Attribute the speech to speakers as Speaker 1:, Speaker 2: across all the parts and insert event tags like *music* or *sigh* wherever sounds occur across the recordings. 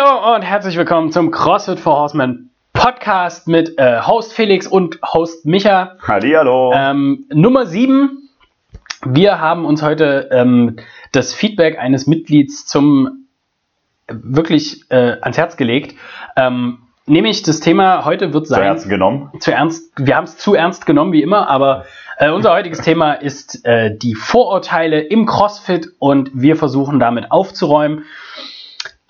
Speaker 1: Hallo und herzlich willkommen zum CrossFit for Horsemen Podcast mit äh, Host Felix und Host Micha.
Speaker 2: Hallihallo.
Speaker 1: Ähm, Nummer 7. Wir haben uns heute ähm, das Feedback eines Mitglieds zum äh, wirklich äh, ans Herz gelegt. Ähm, nämlich das Thema heute wird sein.
Speaker 2: Zu Herzen genommen.
Speaker 1: Zu ernst, wir haben es zu ernst genommen, wie immer, aber äh, unser heutiges Thema ist äh, die Vorurteile im CrossFit und wir versuchen damit aufzuräumen.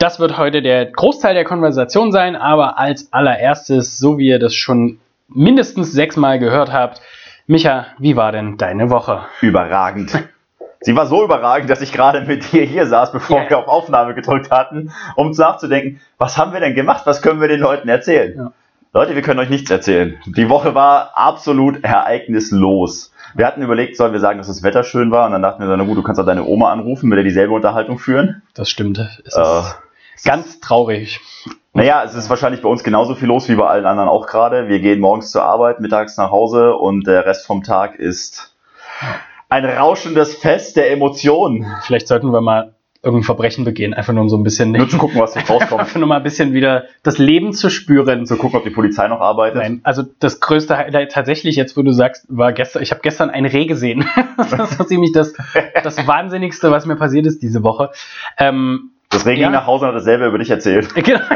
Speaker 1: Das wird heute der Großteil der Konversation sein, aber als allererstes, so wie ihr das schon mindestens sechsmal gehört habt, Micha, wie war denn deine Woche?
Speaker 2: Überragend. Sie war so überragend, dass ich gerade mit dir hier saß, bevor
Speaker 1: Ja.
Speaker 2: wir auf Aufnahme gedrückt hatten, um nachzudenken, was haben wir denn gemacht, was können wir den Leuten erzählen?
Speaker 1: Ja.
Speaker 2: Leute, wir können euch nichts erzählen. Die Woche war absolut ereignislos. Wir hatten überlegt, sollen wir sagen, dass das Wetter schön war, und dann dachten wir, na gut, du kannst auch deine Oma anrufen, mit der dieselbe Unterhaltung führen.
Speaker 1: Das stimmt. Es ist
Speaker 2: Äh,
Speaker 1: ganz traurig.
Speaker 2: Naja, es ist wahrscheinlich bei uns genauso viel los wie bei allen anderen auch gerade. Wir gehen morgens zur Arbeit, mittags nach Hause und der Rest vom Tag ist ein rauschendes Fest der Emotionen.
Speaker 1: Vielleicht sollten wir mal irgendein Verbrechen begehen, einfach nur um so ein bisschen,
Speaker 2: Nur zu gucken, was rauskommt.
Speaker 1: einfach *laughs* nur mal ein bisschen wieder das Leben zu spüren.
Speaker 2: zu gucken, ob die Polizei noch arbeitet.
Speaker 1: Nein, also das größte Highlight tatsächlich, jetzt wo du sagst, war gestern, ich habe gestern ein Reh gesehen. *laughs* das war ziemlich das, das Wahnsinnigste, was mir passiert ist diese Woche. Ähm,
Speaker 2: Das Regen
Speaker 1: Ja.
Speaker 2: ging nach Hause und hat dasselbe über dich erzählt.
Speaker 1: genau. *laughs*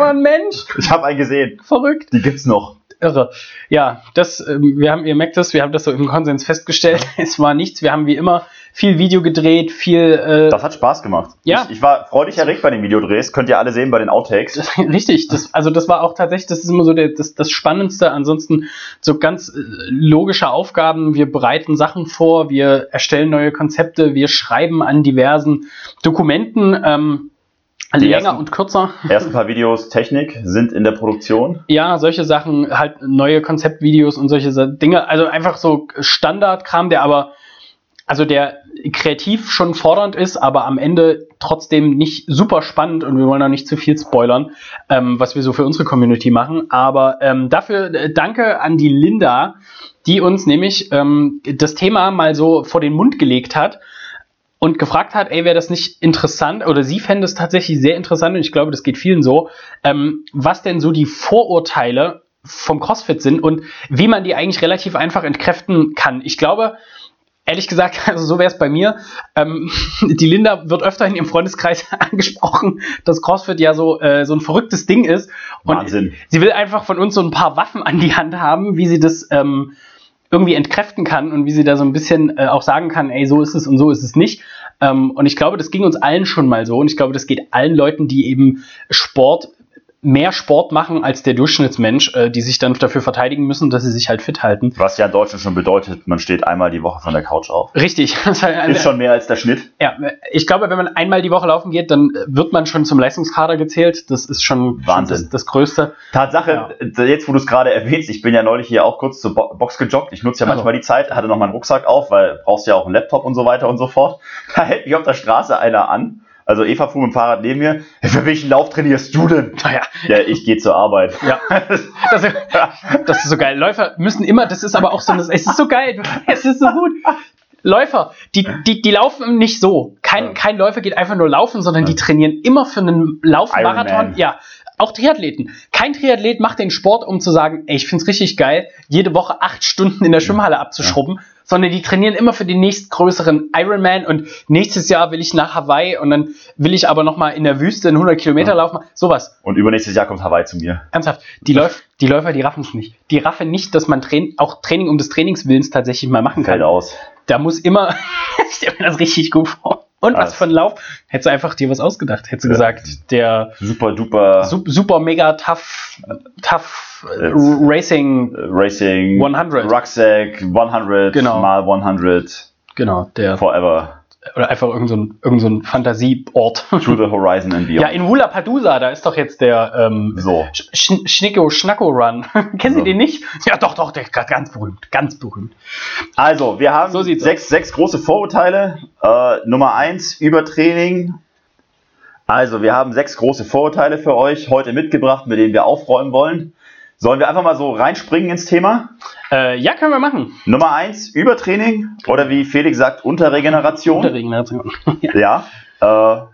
Speaker 1: war ein Mensch.
Speaker 2: Ich habe einen gesehen.
Speaker 1: Verrückt.
Speaker 2: Die gibt's noch.
Speaker 1: Irre. Ja, das, ähm, wir haben, ihr merkt das, wir haben das so im Konsens festgestellt. *laughs* Es war nichts. Wir haben wie immer viel Video gedreht, viel, äh,
Speaker 2: Das hat Spaß gemacht.
Speaker 1: Ja.
Speaker 2: Ich, ich war freudig erregt bei den Videodrehs. Könnt ihr alle sehen bei den Outtakes. *laughs*
Speaker 1: Richtig, das, also das war auch tatsächlich, das ist immer so der, das, das Spannendste. Ansonsten so ganz äh, logische Aufgaben. Wir bereiten Sachen vor, wir erstellen neue Konzepte, wir schreiben an diversen Dokumenten, ähm,
Speaker 2: Die
Speaker 1: länger
Speaker 2: ersten-
Speaker 1: und kürzer.
Speaker 2: Ersten paar Videos Technik sind in der Produktion.
Speaker 1: Ja, solche Sachen, halt neue Konzeptvideos und solche Dinge. Also einfach so Standardkram, der aber, also der kreativ schon fordernd ist, aber am Ende trotzdem nicht super spannend und wir wollen auch nicht zu viel spoilern, ähm, was wir so für unsere Community machen. Aber ähm, dafür äh, danke an die Linda, die uns nämlich ähm, das Thema mal so vor den Mund gelegt hat und gefragt hat, ey, wäre das nicht interessant oder sie fände es tatsächlich sehr interessant und ich glaube, das geht vielen so, ähm, was denn so die Vorurteile vom CrossFit sind und wie man die eigentlich relativ einfach entkräften kann. Ich glaube, ehrlich gesagt, *laughs* also so wäre es bei mir. Ähm, *laughs* die Linda wird öfter in ihrem Freundeskreis *laughs* angesprochen, dass CrossFit ja so, äh, so ein verrücktes Ding ist. Und
Speaker 2: Wahnsinn.
Speaker 1: sie will einfach von uns so ein paar Waffen an die Hand haben, wie sie das ähm, irgendwie entkräften kann und wie sie da so ein bisschen äh, auch sagen kann, ey, so ist es und so ist es nicht. Ähm, und ich glaube, das ging uns allen schon mal so. Und ich glaube, das geht allen Leuten, die eben Sport, mehr Sport machen als der Durchschnittsmensch, äh, die sich dann dafür verteidigen müssen, dass sie sich halt fit halten.
Speaker 2: Was ja in Deutschland schon bedeutet, man steht einmal die Woche von der Couch auf.
Speaker 1: Richtig. *laughs*
Speaker 2: Ist schon mehr als der Schnitt.
Speaker 1: Ja, ich glaube, wenn man einmal die Woche laufen geht, dann wird man schon zum Leistungskader gezählt. Das ist schon,
Speaker 2: Wahnsinn.
Speaker 1: schon das, das Größte.
Speaker 2: Tatsache, jetzt wo du es gerade erwähnst, ich bin ja neulich hier auch kurz zur Bo Box gejoggt. Ich nutze ja
Speaker 1: Also.
Speaker 2: manchmal die Zeit, hatte noch meinen Rucksack auf, weil brauchst ja auch einen Laptop und so weiter und so fort. *laughs* Da hält mich auf der Straße einer an. Also Eva fuhr mit dem Fahrrad neben mir. Für welchen Lauf trainierst du denn? *laughs*
Speaker 1: Naja,
Speaker 2: Ja, ich gehe zur Arbeit.
Speaker 1: ja. *laughs* Das, das ist so geil. Läufer müssen immer, das ist aber auch so, es ist so geil. Es ist so gut. Läufer, die, die, die laufen nicht so. Kein, kein Läufer geht einfach nur laufen, sondern die trainieren immer für einen Laufmarathon. Ja, auch Triathleten. Kein Triathlet macht den Sport, um zu sagen, ey, ich find's richtig geil, jede Woche acht Stunden in der Schwimmhalle abzuschrubben, sondern die trainieren immer für den nächstgrößeren Ironman und nächstes Jahr will ich nach Hawaii und dann will ich aber nochmal in der Wüste einen 100 Kilometer
Speaker 2: Ja.
Speaker 1: laufen. Sowas.
Speaker 2: Und übernächstes Jahr kommt Hawaii zu mir.
Speaker 1: Ernsthaft, die, Läuf die Läufer, die raffen es nicht. Die raffen nicht, dass man Train auch Training um des Trainingswillens tatsächlich mal machen
Speaker 2: Fällt
Speaker 1: kann.
Speaker 2: aus.
Speaker 1: Da muss immer, *laughs* ich stelle mir das richtig gut vor. Und was für ein Lauf. Hättest du einfach dir was ausgedacht. Hättest du
Speaker 2: Ja.
Speaker 1: gesagt, der
Speaker 2: Super duper
Speaker 1: su super mega tough, tough äh. Racing,
Speaker 2: äh, Racing
Speaker 1: 100.
Speaker 2: Rucksack 100
Speaker 1: Genau.
Speaker 2: mal 100
Speaker 1: genau, der,
Speaker 2: forever
Speaker 1: oder einfach irgendein so ein, irgend so ein Fantasieort.
Speaker 2: to the horizon and beyond.
Speaker 1: Ja, in Wula Padusa, da ist doch jetzt der, ähm,
Speaker 2: so.
Speaker 1: Sch Sch Schnicko Schnacko Run. *laughs* Kennen Sie
Speaker 2: So.
Speaker 1: den nicht? Ja, doch, doch, der ist ganz berühmt, ganz berühmt.
Speaker 2: Also, wir haben
Speaker 1: So
Speaker 2: sechs, sechs große Vorurteile. Äh, Nummer eins, Übertraining. Also, wir haben sechs große Vorurteile für euch heute mitgebracht, mit denen wir aufräumen wollen. Sollen wir einfach mal so reinspringen ins Thema?
Speaker 1: Äh, ja, können wir machen.
Speaker 2: Nummer eins, Übertraining. Oder wie Felix sagt, Unterregeneration.
Speaker 1: Unterregeneration. *laughs* ja.
Speaker 2: Ja.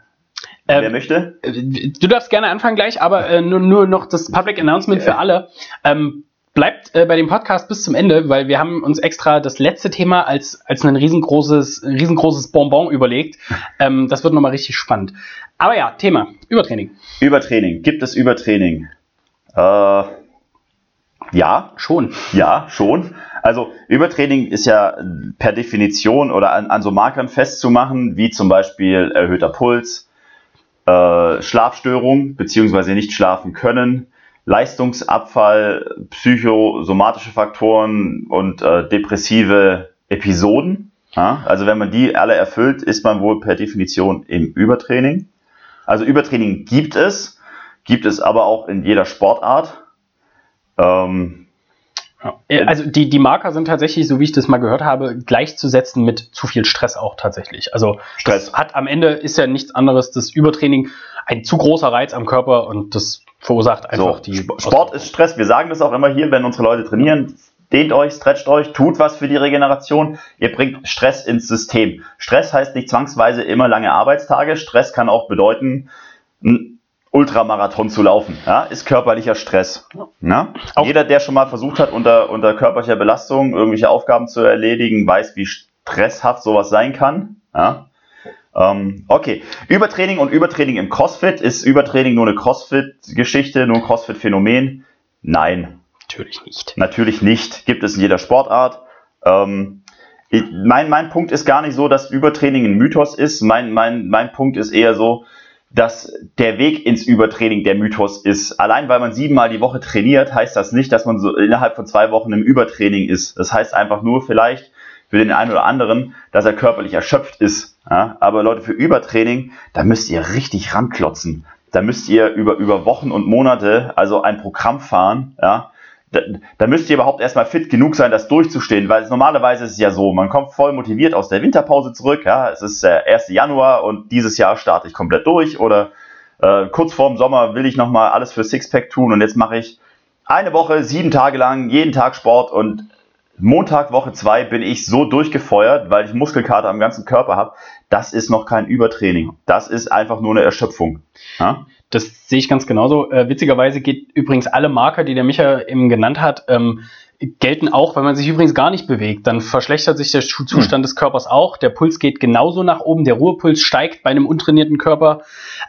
Speaker 2: Äh, Ähm, Wer möchte?
Speaker 1: Äh, du darfst gerne anfangen gleich, aber äh, nur, nur noch das Public Announcement für alle. Ähm, bleibt äh, bei dem Podcast bis zum Ende, weil wir haben uns extra das letzte Thema als, als ein riesengroßes, riesengroßes Bonbon überlegt. Ähm, das wird nochmal richtig spannend. Aber ja, Thema, Übertraining.
Speaker 2: Übertraining. Gibt es Übertraining? Äh, ja. Schon. Ja, schon. Also Übertraining ist ja per Definition oder an, an so Markern festzumachen, wie zum Beispiel erhöhter Puls, äh, Schlafstörung beziehungsweise nicht schlafen können, Leistungsabfall, psychosomatische Faktoren und äh, depressive Episoden. Ja? Also wenn man die alle erfüllt, ist man wohl per Definition im Übertraining. Also Übertraining gibt es, gibt es aber auch in jeder Sportart.
Speaker 1: Ähm, ja. Also die, die Marker sind tatsächlich, so wie ich das mal gehört habe, gleichzusetzen mit zu viel Stress auch tatsächlich. Also Stress hat am Ende ist ja nichts anderes, das Übertraining ein zu großer Reiz am Körper und das verursacht einfach so, die.
Speaker 2: Sport ist Stress. Wir sagen das auch immer hier, wenn unsere Leute trainieren. Dehnt euch, stretcht euch, tut was für die Regeneration. Ihr bringt Stress ins System. Stress heißt nicht zwangsweise immer lange Arbeitstage. Stress kann auch bedeuten, einen Ultramarathon zu laufen. Ja, ist körperlicher Stress. Ja? Jeder, der schon mal versucht hat, unter, unter körperlicher Belastung irgendwelche Aufgaben zu erledigen, weiß, wie stresshaft sowas sein kann. Ja? Ähm, okay, Übertraining und Übertraining im CrossFit. Ist Übertraining nur eine CrossFit-Geschichte, nur ein CrossFit-Phänomen? Nein.
Speaker 1: Natürlich nicht.
Speaker 2: Natürlich nicht. Gibt es in jeder Sportart. Ähm, ich, mein, mein Punkt ist gar nicht so, dass Übertraining ein Mythos ist. Mein, mein, mein Punkt ist eher so, dass der Weg ins Übertraining der Mythos ist. Allein weil man siebenmal die Woche trainiert, heißt das nicht, dass man so innerhalb von zwei Wochen im Übertraining ist. Das heißt einfach nur vielleicht für den einen oder anderen, dass er körperlich erschöpft ist. Ja, aber Leute, für Übertraining, da müsst ihr richtig ranklotzen. Da müsst ihr über, über Wochen und Monate also ein Programm fahren, ja. Da, da müsst ihr überhaupt erstmal fit genug sein, das durchzustehen, weil es, normalerweise ist es ja so, man kommt voll motiviert aus der Winterpause zurück, ja, es ist der 1. Januar und dieses Jahr starte ich komplett durch oder äh, kurz vorm Sommer will ich nochmal alles für Sixpack tun und jetzt mache ich eine Woche, sieben Tage lang, jeden Tag Sport und Montag, Woche 2 bin ich so durchgefeuert, weil ich Muskelkater am ganzen Körper habe. Das ist noch kein Übertraining. Das ist einfach nur eine Erschöpfung.
Speaker 1: Ja? Das sehe ich ganz genauso. Äh, witzigerweise geht übrigens alle Marker, die der Micha eben genannt hat, ähm, gelten auch, wenn man sich übrigens gar nicht bewegt. Dann verschlechtert sich der Zustand hm. des Körpers auch. Der Puls geht genauso nach oben. Der Ruhepuls steigt bei einem untrainierten Körper.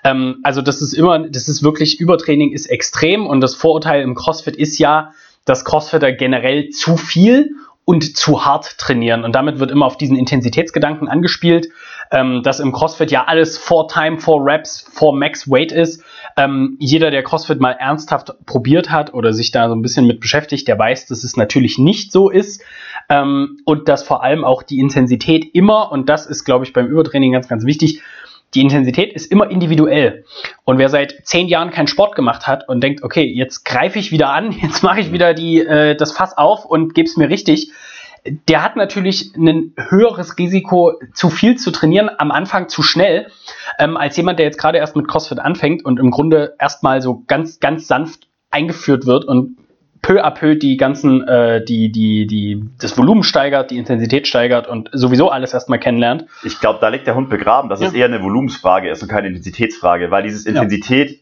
Speaker 1: Ähm, also das ist immer, das ist wirklich Übertraining ist extrem und das Vorurteil im CrossFit ist ja, dass Crossfitter generell zu viel und zu hart trainieren. Und damit wird immer auf diesen Intensitätsgedanken angespielt, ähm, dass im CrossFit ja alles vor Time, vor Reps, vor Max Weight ist. Ähm, jeder, der CrossFit mal ernsthaft probiert hat oder sich da so ein bisschen mit beschäftigt, der weiß, dass es natürlich nicht so ist. Ähm, und dass vor allem auch die Intensität immer, und das ist, glaube ich, beim Übertraining ganz, ganz wichtig, die Intensität ist immer individuell. Und wer seit zehn Jahren keinen Sport gemacht hat und denkt, okay, jetzt greife ich wieder an, *laughs* jetzt mache ich wieder die, äh, das Fass auf und gebe es mir richtig, der hat natürlich ein höheres Risiko, zu viel zu trainieren, am Anfang zu schnell, ähm, als jemand, der jetzt gerade erst mit CrossFit anfängt und im Grunde erstmal so ganz, ganz sanft eingeführt wird und peu à peu die ganzen, äh, die, die, die, das Volumen steigert, die Intensität steigert und sowieso alles erstmal kennenlernt.
Speaker 2: Ich glaube, da liegt der Hund begraben, dass ja. es eher eine Volumensfrage ist und keine Intensitätsfrage, weil dieses Intensität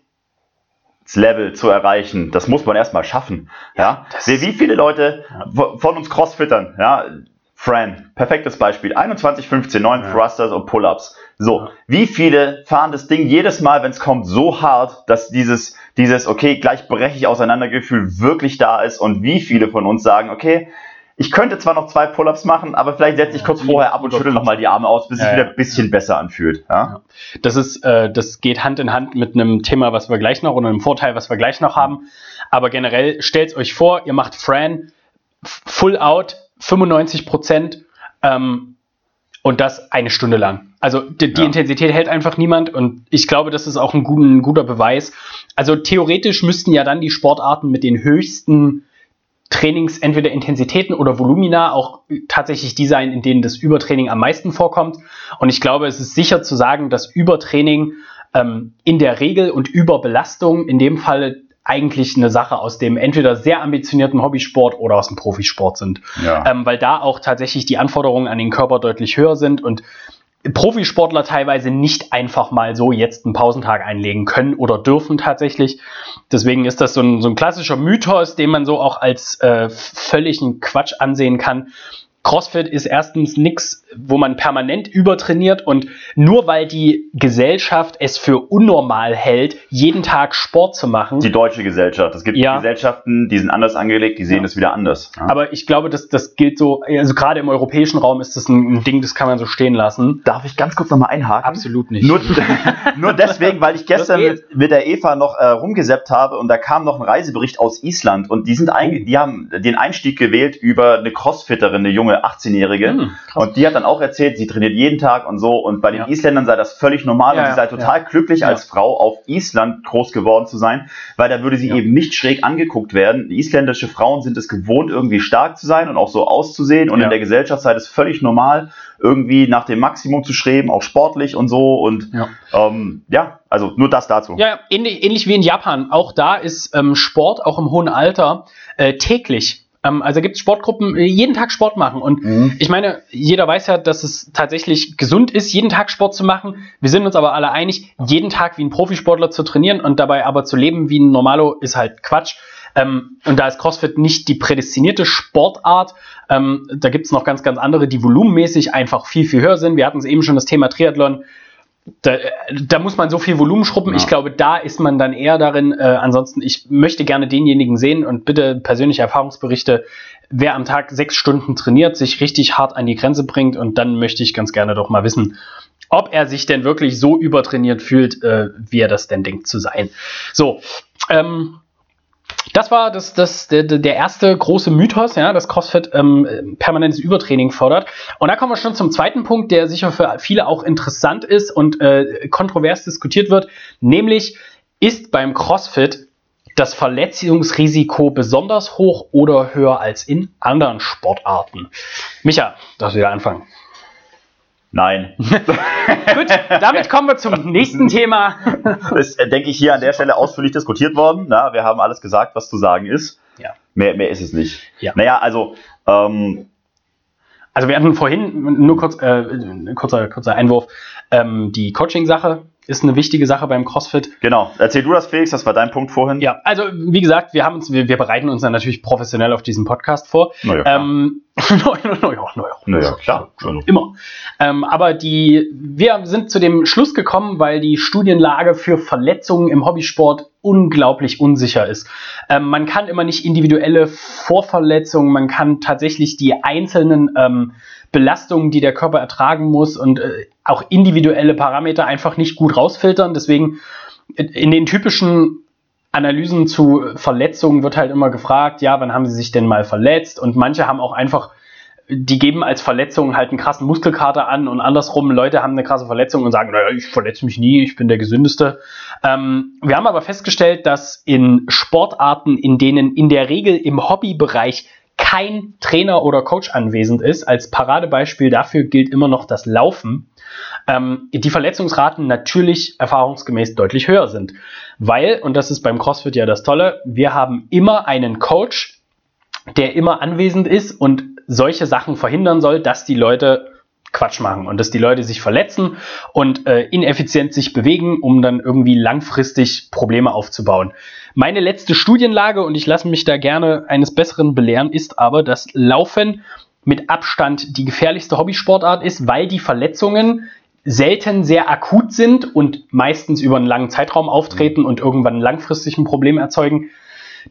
Speaker 2: Level zu erreichen, das muss man erstmal schaffen. Ja, ja? wie viele Leute von uns Crossfittern, ja, Fran, perfektes Beispiel. 21, 15, 9 ja. Thrusters und Pull-Ups. So, ja. wie viele fahren das Ding jedes Mal, wenn es kommt, so hart, dass dieses, dieses, okay, gleich breche ich auseinander Gefühl wirklich da ist und wie viele von uns sagen, okay, ich könnte zwar noch zwei Pull-ups machen, aber vielleicht setze ich kurz vorher ab und schüttel nochmal die Arme aus, bis es wieder ein bisschen besser anfühlt. Ja?
Speaker 1: Das ist, äh, das geht Hand in Hand mit einem Thema, was wir gleich noch oder einem Vorteil, was wir gleich noch haben. Aber generell stellt euch vor, ihr macht Fran Full Out 95 Prozent ähm, und das eine Stunde lang. Also die, die ja. Intensität hält einfach niemand und ich glaube, das ist auch ein, gut, ein, guter Beweis. Also theoretisch müssten ja dann die Sportarten mit den höchsten Trainings, entweder Intensitäten oder Volumina, auch tatsächlich die sein, in denen das Übertraining am meisten vorkommt. Und ich glaube, es ist sicher zu sagen, dass Übertraining ähm, in der Regel und Überbelastung in dem Fall eigentlich eine Sache aus dem entweder sehr ambitionierten Hobbysport oder aus dem Profisport sind. Ja. Ähm, weil da auch tatsächlich die Anforderungen an den Körper deutlich höher sind und Profisportler teilweise nicht einfach mal so jetzt einen Pausentag einlegen können oder dürfen tatsächlich. Deswegen ist das so ein, so ein klassischer Mythos, den man so auch als äh, völligen Quatsch ansehen kann. CrossFit ist erstens nichts, wo man permanent übertrainiert und nur weil die Gesellschaft es für unnormal hält, jeden Tag Sport zu machen.
Speaker 2: Die deutsche Gesellschaft. Es gibt
Speaker 1: Ja.
Speaker 2: Gesellschaften, die sind anders angelegt, die sehen
Speaker 1: Ja.
Speaker 2: es wieder anders. Ja.
Speaker 1: Aber ich glaube, das, das gilt so, also gerade im europäischen Raum ist das ein, ein Ding, das kann man so stehen lassen.
Speaker 2: Darf ich ganz kurz nochmal einhaken?
Speaker 1: Absolut nicht.
Speaker 2: Nur, *laughs* nur deswegen, weil ich gestern
Speaker 1: Das
Speaker 2: mit, mit der Eva noch äh, rumgeseppt habe und da kam noch ein Reisebericht aus Island und die sind ein, die haben den Einstieg gewählt über eine Crossfitterin, eine junge 18-Jährige.
Speaker 1: Hm, krass.
Speaker 2: und die hat dann auch erzählt, sie trainiert jeden Tag und so. Und bei den
Speaker 1: Ja.
Speaker 2: Isländern sei das völlig normal
Speaker 1: Ja,
Speaker 2: und sie sei total glücklich als Frau auf Island groß geworden zu sein, weil da würde sie eben nicht schräg angeguckt werden. Isländische Frauen sind es gewohnt, irgendwie stark zu sein und auch so auszusehen. Und in der Gesellschaft sei es völlig normal, irgendwie nach dem Maximum zu streben, auch sportlich und so. Und
Speaker 1: Ja.
Speaker 2: ähm, ja, also nur das dazu.
Speaker 1: Ja, ähnlich, ähnlich wie in Japan. Auch da ist ähm, Sport, auch im hohen Alter, äh, täglich. Ähm, also gibt es Sportgruppen, äh, jeden Tag Sport machen. Und
Speaker 2: Mhm.
Speaker 1: ich meine, jeder weiß ja, dass es tatsächlich gesund ist, jeden Tag Sport zu machen. Wir sind uns aber alle einig, jeden Tag wie ein Profisportler zu trainieren und dabei aber zu leben wie ein Normalo ist halt Quatsch. Ähm, und da ist CrossFit nicht die prädestinierte Sportart. Ähm, da gibt es noch ganz, ganz andere, die volumenmäßig einfach viel, viel höher sind. Wir hatten es eben schon das Thema Triathlon. Da, da muss man so viel Volumen schrubben.
Speaker 2: Ja.
Speaker 1: Ich glaube, da ist man dann eher darin. Äh, ansonsten, ich möchte gerne denjenigen sehen und bitte persönliche Erfahrungsberichte, wer am Tag sechs Stunden trainiert, sich richtig hart an die Grenze bringt und dann möchte ich ganz gerne doch mal wissen, ob er sich denn wirklich so übertrainiert fühlt, äh, wie er das denn denkt zu sein. So, ähm, das war das, das, der, der erste große Mythos, ja, dass CrossFit ähm, permanentes Übertraining fördert. Und da kommen wir schon zum zweiten Punkt, der sicher für viele auch interessant ist und äh, kontrovers diskutiert wird, nämlich ist beim CrossFit das Verletzungsrisiko besonders hoch oder höher als in anderen Sportarten? Micha, darfst du wieder anfangen.
Speaker 2: Nein. *laughs*
Speaker 1: Gut, damit kommen wir zum nächsten Thema. *laughs*
Speaker 2: ist, äh, denke ich, hier an der Stelle ausführlich diskutiert worden. Na, wir haben alles gesagt, was zu sagen ist.
Speaker 1: Ja.
Speaker 2: Mehr, mehr ist es nicht.
Speaker 1: Ja.
Speaker 2: Naja, also, ähm,
Speaker 1: Also wir hatten vorhin, nur kurz, äh, ein kurzer, kurzer Einwurf, ähm, die Coaching-Sache ist eine wichtige Sache beim CrossFit.
Speaker 2: genau. Erzähl du das, Felix, das war dein Punkt vorhin.
Speaker 1: Ja, also wie gesagt, wir haben uns, wir, wir bereiten uns dann natürlich professionell auf diesen Podcast vor.
Speaker 2: Naja.
Speaker 1: Ähm, *laughs* naja, naja, naja.
Speaker 2: Naja, klar. Also,
Speaker 1: Immer. Ähm, aber die, wir sind zu dem Schluss gekommen, weil die Studienlage für Verletzungen im Hobbysport unglaublich unsicher ist. Ähm, man kann immer nicht individuelle Vorverletzungen, man kann tatsächlich die einzelnen ähm, Belastungen, die der Körper ertragen muss und äh, auch individuelle Parameter einfach nicht gut rausfiltern. Deswegen äh, in den typischen Analysen zu Verletzungen wird halt immer gefragt, ja, wann haben sie sich denn mal verletzt? Und manche haben auch einfach, die geben als Verletzung halt einen krassen Muskelkater an und andersrum, Leute haben eine krasse Verletzung und sagen, naja, ich verletze mich nie, ich bin der Gesündeste. Ähm, wir haben aber festgestellt, dass in Sportarten, in denen in der Regel im Hobbybereich kein Trainer oder Coach anwesend ist, als Paradebeispiel dafür gilt immer noch das Laufen, ähm, die Verletzungsraten natürlich erfahrungsgemäß deutlich höher sind. Weil, und das ist beim CrossFit ja das Tolle, wir haben immer einen Coach, der immer anwesend ist und solche Sachen verhindern soll, dass die Leute Quatsch machen und dass die Leute sich verletzen und äh, ineffizient sich bewegen, um dann irgendwie langfristig Probleme aufzubauen. Meine letzte Studienlage, und ich lasse mich da gerne eines Besseren belehren, ist aber, dass Laufen mit Abstand die gefährlichste Hobbysportart ist, weil die Verletzungen selten sehr akut sind und meistens über einen langen Zeitraum auftreten und irgendwann langfristig ein Problem erzeugen.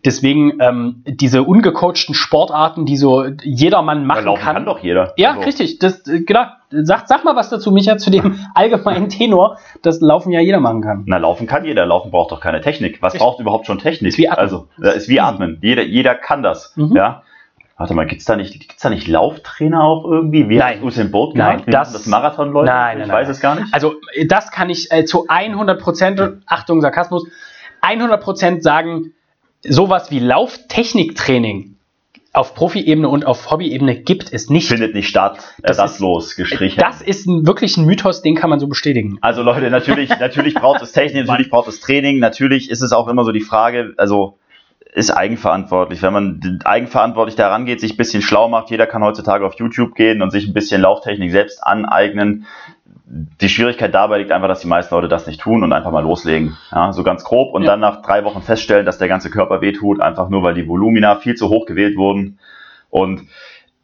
Speaker 1: Deswegen ähm, diese ungecoachten Sportarten, die so jedermann
Speaker 2: ja,
Speaker 1: machen
Speaker 2: laufen
Speaker 1: kann.
Speaker 2: kann doch jeder.
Speaker 1: Ja,
Speaker 2: Also,
Speaker 1: richtig. Das, äh, genau. Sag, sag mal was dazu, Micha, zu dem *laughs* allgemeinen Tenor, dass Laufen ja jeder machen kann.
Speaker 2: Na, laufen kann jeder. Laufen braucht doch keine Technik. Was
Speaker 1: Richtig.
Speaker 2: braucht überhaupt schon Technik?
Speaker 1: Ist wie Atmen.
Speaker 2: Also, äh, ist wie Atmen. Jeder, jeder kann das.
Speaker 1: Mhm.
Speaker 2: Ja. Warte mal, gibt's da nicht, gibt's da nicht Lauftrainer auch irgendwie? Wie
Speaker 1: Nein.
Speaker 2: Usain Bolt
Speaker 1: Nein,
Speaker 2: gemacht? Wie
Speaker 1: das-
Speaker 2: das Marathonleute?
Speaker 1: Nein,
Speaker 2: Ich
Speaker 1: nein,
Speaker 2: weiß
Speaker 1: nein.
Speaker 2: es gar nicht.
Speaker 1: Also, das kann ich äh, zu 100 Prozent, Achtung, Sarkasmus, 100 Prozent sagen, sowas wie Lauftechniktraining auf Profi-Ebene und auf Hobby-Ebene gibt es nicht.
Speaker 2: Findet nicht statt.
Speaker 1: Das
Speaker 2: Ersatzlos gestrichen.
Speaker 1: Das ist ein, wirklich ein Mythos, den kann man so bestätigen.
Speaker 2: Also Leute, natürlich, *laughs* natürlich braucht es Technik, natürlich braucht es Training, natürlich ist es auch immer so die Frage, also ist eigenverantwortlich. Wenn man eigenverantwortlich daran geht, sich ein bisschen schlau macht, jeder kann heutzutage auf YouTube gehen und sich ein bisschen Lauftechnik selbst aneignen. Die Schwierigkeit dabei liegt einfach, dass die meisten Leute das nicht tun und einfach mal loslegen. Ja, so ganz grob und ja. dann nach drei Wochen feststellen, dass der ganze Körper wehtut, einfach nur weil die Volumina viel zu hoch gewählt wurden. Und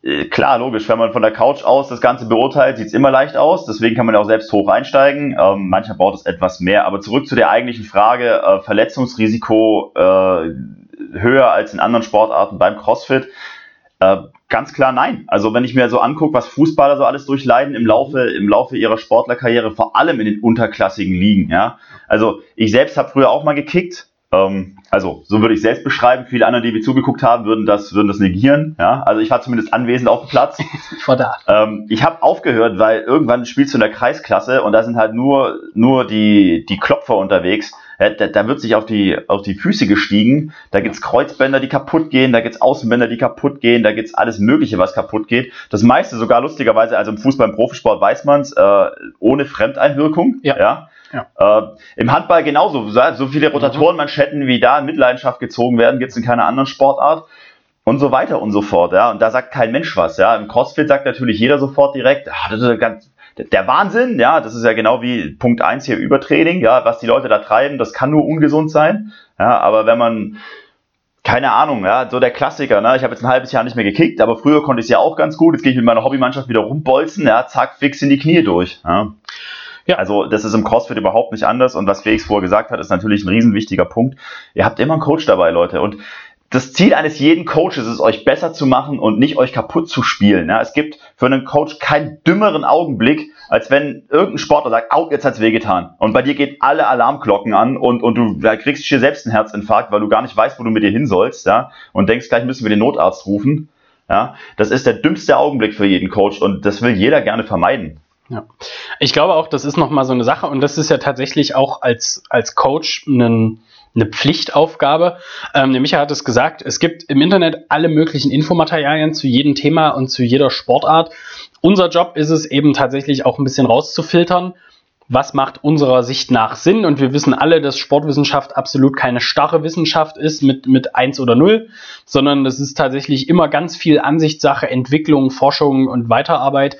Speaker 2: äh, klar, logisch, wenn man von der Couch aus das Ganze beurteilt, sieht es immer leicht aus. Deswegen kann man ja auch selbst hoch einsteigen. Ähm, mancher braucht es etwas mehr. Aber zurück zu der eigentlichen Frage, äh, Verletzungsrisiko äh, höher als in anderen Sportarten beim CrossFit. Äh, ganz klar nein. Also wenn ich mir so angucke, was Fußballer so alles durchleiden im Laufe, im Laufe ihrer Sportlerkarriere, vor allem in den unterklassigen Ligen, ja. Also ich selbst habe früher auch mal gekickt, ähm, also so würde ich selbst beschreiben. Viele andere, die wir zugeguckt haben, würden das, würden das negieren. Ja? Also ich war zumindest anwesend auf dem Platz. *laughs* ähm, ich habe aufgehört, weil irgendwann spielst du in der Kreisklasse und da sind halt nur, nur die, die Klopfer unterwegs. Ja, da, da wird sich auf die, auf die Füße gestiegen. Da gibt's Kreuzbänder, die kaputt gehen. Da gibt's Außenbänder, die kaputt gehen. Da gibt's alles Mögliche, was kaputt geht. Das meiste sogar lustigerweise, also im Fußball, im Profisport weiß man's, äh, ohne Fremdeinwirkung. Ja. ja? Ja. Äh, Im Handball genauso. So viele Rotatorenmanschetten wie da in Mitleidenschaft gezogen werden, gibt es in keiner anderen Sportart. Und so weiter und so fort. Ja. Und da sagt kein Mensch was. Ja. Im CrossFit sagt natürlich jeder sofort direkt, ach, das ist ganz, der Wahnsinn, ja, das ist ja genau wie Punkt 1 hier Übertraining, ja, was die Leute da treiben, das kann nur ungesund sein. Ja, aber wenn man keine Ahnung, ja, so der Klassiker, ne? Ich habe jetzt ein halbes Jahr nicht mehr gekickt, aber früher konnte ich es ja auch ganz gut. Jetzt gehe ich mit meiner Hobbymannschaft wieder rumbolzen, ja, zack, fix in die Knie durch. Ja. Ja. Also das ist im CrossFit überhaupt nicht anders und was Felix vorher gesagt hat, ist natürlich ein riesenwichtiger Punkt. Ihr habt immer einen Coach dabei, Leute. Und das Ziel eines jeden Coaches ist, euch besser zu machen und nicht euch kaputt zu spielen. Ja, es gibt für einen Coach keinen dümmeren Augenblick, als wenn irgendein Sportler sagt, au, jetzt hat's wehgetan. Und bei dir gehen alle Alarmglocken an und, und du ja, kriegst hier selbst einen Herzinfarkt, weil du gar nicht weißt, wo du mit dir hin sollst, ja, und denkst, gleich müssen wir den Notarzt rufen. Ja, das ist der dümmste Augenblick für jeden Coach und das will jeder gerne vermeiden.
Speaker 1: Ja. Ich glaube auch, das ist nochmal so eine Sache und das ist ja tatsächlich auch als, als Coach einen, eine Pflichtaufgabe. Ähm, der Michael hat es gesagt, es gibt im Internet alle möglichen Infomaterialien zu jedem Thema und zu jeder Sportart. Unser Job ist es eben tatsächlich auch ein bisschen rauszufiltern, was macht unserer Sicht nach Sinn. Und wir wissen alle, dass Sportwissenschaft absolut keine starre Wissenschaft ist mit, mit eins oder null, sondern das ist tatsächlich immer ganz viel Ansichtssache, Entwicklung, Forschung und Weiterarbeit.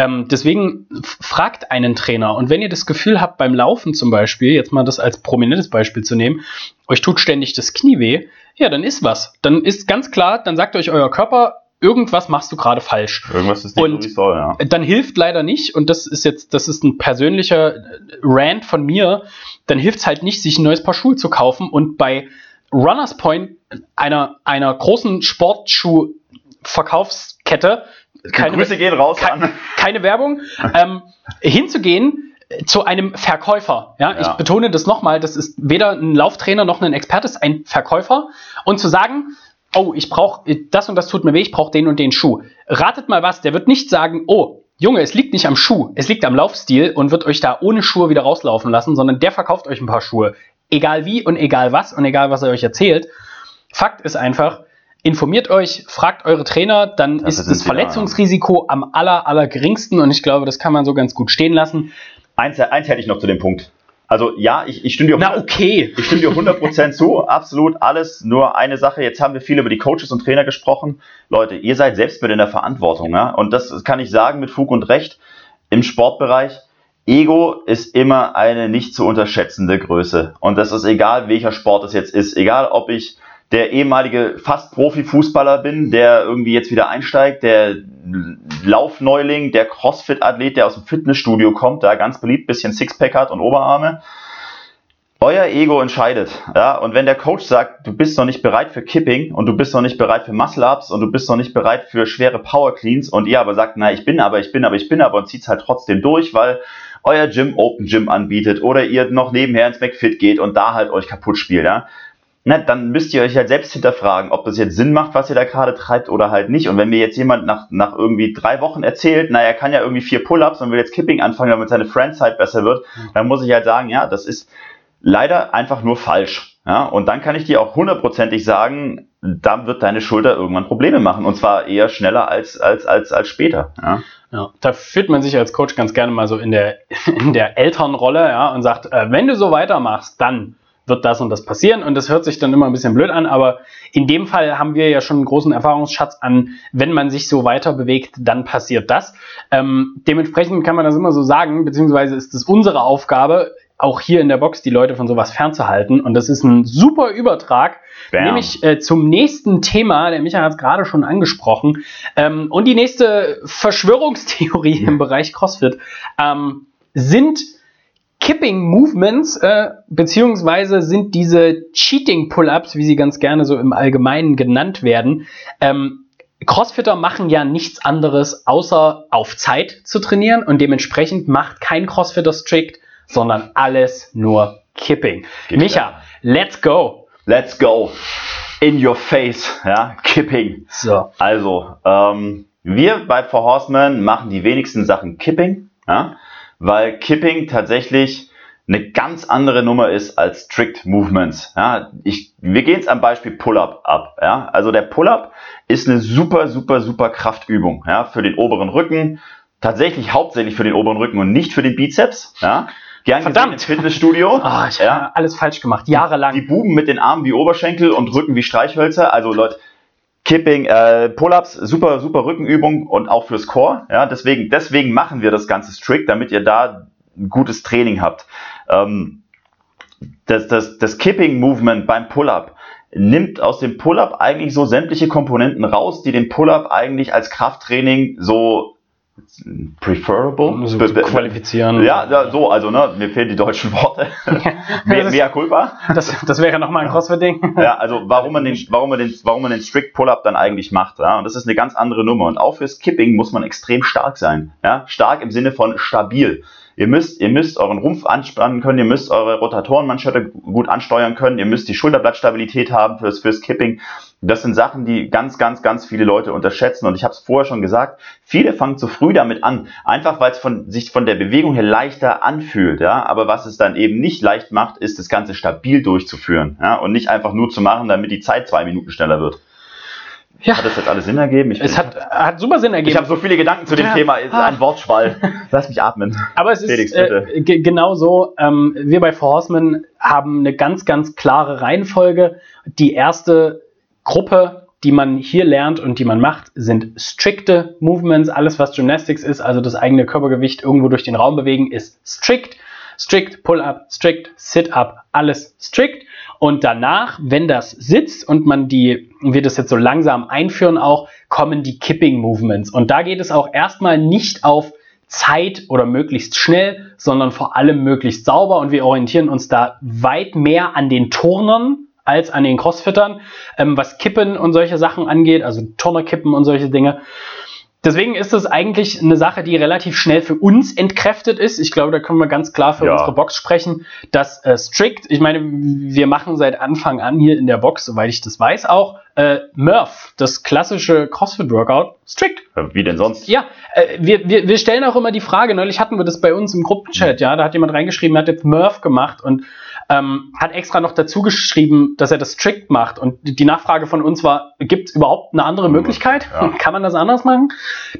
Speaker 1: Ähm, deswegen fragt einen Trainer. Und wenn ihr das Gefühl habt, beim Laufen zum Beispiel, jetzt mal das als prominentes Beispiel zu nehmen, euch tut ständig das Knie weh, ja, dann ist was. Dann ist ganz klar, dann sagt euch euer Körper, irgendwas machst du gerade falsch.
Speaker 2: Irgendwas ist nicht
Speaker 1: und so, wie soll, ja. Dann hilft leider nicht, und das ist jetzt, das ist ein persönlicher Rant von mir, dann hilft es halt nicht, sich ein neues Paar Schuhe zu kaufen und bei Runners Point, einer, einer großen Sportschuh-Verkaufskette,
Speaker 2: keine, Grüße gehen raus
Speaker 1: keine, an. keine Werbung, *laughs* ähm, hinzugehen zu einem Verkäufer. Ja, ja. ich betone das nochmal, das ist weder ein Lauftrainer noch ein Experte, es ist ein Verkäufer. Und zu sagen, oh, ich brauche das und das tut mir weh, ich brauche den und den Schuh. Ratet mal was, der wird nicht sagen, oh, Junge, es liegt nicht am Schuh, es liegt am Laufstil und wird euch da ohne Schuhe wieder rauslaufen lassen, sondern der verkauft euch ein paar Schuhe. Egal wie und egal was und egal was er euch erzählt. Fakt ist einfach, informiert euch, fragt eure Trainer, dann das ist das Verletzungsrisiko am aller, aller geringsten und ich glaube, das kann man so ganz gut stehen lassen.
Speaker 2: Eins, eins hätte ich noch zu dem Punkt. Also ja, ich, ich stimme dir
Speaker 1: Na, okay.
Speaker 2: ich stimme dir 100% zu, absolut alles, nur eine Sache, jetzt haben wir viel über die Coaches und Trainer gesprochen. Leute, ihr seid selbst mit in der Verantwortung, ja? und das kann ich sagen mit Fug und Recht im Sportbereich. Ego ist immer eine nicht zu unterschätzende Größe und das ist egal, welcher Sport es jetzt ist, egal ob ich der ehemalige fast Profi-Fußballer bin, der irgendwie jetzt wieder einsteigt, der Laufneuling, der Crossfit-Athlet, der aus dem Fitnessstudio kommt, da ganz beliebt, bisschen Sixpack hat und Oberarme. Euer Ego entscheidet, ja, und wenn der Coach sagt, du bist noch nicht bereit für Kipping und du bist noch nicht bereit für Muscle-Ups und du bist noch nicht bereit für schwere Power-Cleans und ihr aber sagt, na, ich bin aber, ich bin aber, ich bin aber und zieht's halt trotzdem durch, weil euer Gym Open Gym anbietet oder ihr noch nebenher ins McFit geht und da halt euch kaputt spielt, ja, na, dann müsst ihr euch halt selbst hinterfragen, ob das jetzt Sinn macht, was ihr da gerade treibt oder halt nicht. Und wenn mir jetzt jemand nach, nach irgendwie drei Wochen erzählt, na, er kann ja irgendwie vier Pull-Ups und will jetzt Kipping anfangen, damit seine Friendside besser wird, dann muss ich halt sagen, ja, das ist leider einfach nur falsch. Ja, und dann kann ich dir auch hundertprozentig sagen, dann wird deine Schulter irgendwann Probleme machen. Und zwar eher schneller als, als, als, als später. Ja.
Speaker 1: Ja, da fühlt man sich als Coach ganz gerne mal so in der, *laughs* in der Elternrolle, ja, und sagt, äh, wenn du so weitermachst, dann wird das und das passieren. Und das hört sich dann immer ein bisschen blöd an, aber in dem Fall haben wir ja schon einen großen Erfahrungsschatz an, wenn man sich so weiter bewegt, dann passiert das. Ähm, dementsprechend kann man das immer so sagen, beziehungsweise ist es unsere Aufgabe, auch hier in der Box die Leute von sowas fernzuhalten. Und das ist ein super Übertrag, Bam. nämlich äh, zum nächsten Thema, der Michael hat es gerade schon angesprochen, ähm, und die nächste Verschwörungstheorie im Bereich CrossFit ähm, sind Kipping Movements, äh, beziehungsweise sind diese Cheating Pull-ups, wie sie ganz gerne so im Allgemeinen genannt werden, ähm, Crossfitter machen ja nichts anderes, außer auf Zeit zu trainieren und dementsprechend macht kein Crossfitter strikt sondern alles nur Kipping. Geht Micha, klar. let's go.
Speaker 2: Let's go. In your face, ja, Kipping. So. Also, ähm, wir bei For Horsemen machen die wenigsten Sachen Kipping, ja, weil Kipping tatsächlich eine ganz andere Nummer ist als Strict Movements. Ja, ich, wir gehen es am Beispiel Pull-up ab. Ja, also der Pull-up ist eine super, super, super Kraftübung ja, für den oberen Rücken, tatsächlich hauptsächlich für den oberen Rücken und nicht für den Bizeps. Ja.
Speaker 1: Gern Verdammt.
Speaker 2: im Fitnessstudio.
Speaker 1: Oh, *laughs* ich ja. alles falsch gemacht, jahrelang.
Speaker 2: Die Buben mit den Armen wie Oberschenkel und Rücken wie Streichhölzer. Also Leute, Kipping, äh, Pull-ups, super, super Rückenübung und auch fürs Core. Ja, deswegen, deswegen machen wir das ganze strict, damit ihr da ein gutes Training habt. Ähm, das, das, das Kipping-Movement beim Pull-up nimmt aus dem Pull-up eigentlich so sämtliche Komponenten raus, die den Pull-up eigentlich als Krafttraining so preferable
Speaker 1: so qualifizieren.
Speaker 2: Ja, so, also ne, mir fehlen die deutschen Worte. *laughs* mehr, mehr culpa.
Speaker 1: Das, das wäre nochmal ein Crossfit-Ding.
Speaker 2: ja, also warum man den, warum man den, warum man den Strict Pull-Up dann eigentlich macht. Ja, und das ist eine ganz andere Nummer. Und auch fürs Kipping muss man extrem stark sein. Ja, stark im Sinne von stabil. Ihr müsst, ihr müsst euren Rumpf anspannen können, ihr müsst eure Rotatorenmanschette gut ansteuern können, ihr müsst die Schulterblattstabilität haben fürs, fürs Kipping. Das sind Sachen, die ganz, ganz, ganz viele Leute unterschätzen. Und ich habe es vorher schon gesagt, viele fangen zu früh damit an, einfach weil es von, sich von der Bewegung her leichter anfühlt. Ja? Aber was es dann eben nicht leicht macht, ist das Ganze stabil durchzuführen. Ja? Und nicht einfach nur zu machen, damit die Zeit zwei Minuten schneller wird. Ja. Hat das jetzt alles Sinn ergeben?
Speaker 1: Ich es hat, hat super Sinn ergeben.
Speaker 2: Ich habe so viele Gedanken zu dem ja. Thema. ist ein Wortschwall. Lass mich atmen.
Speaker 1: Aber es Felix, ist äh, genau so. Ähm, wir bei For Horsemen haben eine ganz, ganz klare Reihenfolge. Die erste Gruppe, die man hier lernt und die man macht, sind strikte Movements. Alles, was Gymnastics ist, also das eigene Körpergewicht irgendwo durch den Raum bewegen, ist strict. Strict, Pull-up, strict, Sit-up, alles strict. Und danach, wenn das sitzt und man die, wir das jetzt so langsam einführen auch, kommen die Kipping Movements. Und da geht es auch erstmal nicht auf Zeit oder möglichst schnell, sondern vor allem möglichst sauber. Und wir orientieren uns da weit mehr an den Turnern als an den Crossfittern, ähm, was Kippen und solche Sachen angeht, also Turnerkippen und solche Dinge. Deswegen ist es eigentlich eine Sache, die relativ schnell für uns entkräftet ist. Ich glaube, da können wir ganz klar für ja. unsere Box sprechen, dass äh, Strict, ich meine, wir machen seit Anfang an hier in der Box, soweit ich das weiß, auch äh, Murph, das klassische CrossFit-Workout, Strict.
Speaker 2: Wie denn sonst?
Speaker 1: Ja, äh, wir, wir, wir stellen auch immer die Frage, neulich hatten wir das bei uns im Gruppenchat, mhm. ja, da hat jemand reingeschrieben, er hat jetzt Murph gemacht und ähm, hat extra noch dazu geschrieben, dass er das strict macht. Und die Nachfrage von uns war, gibt es überhaupt eine andere Möglichkeit? Ja. *laughs* Kann man das anders machen?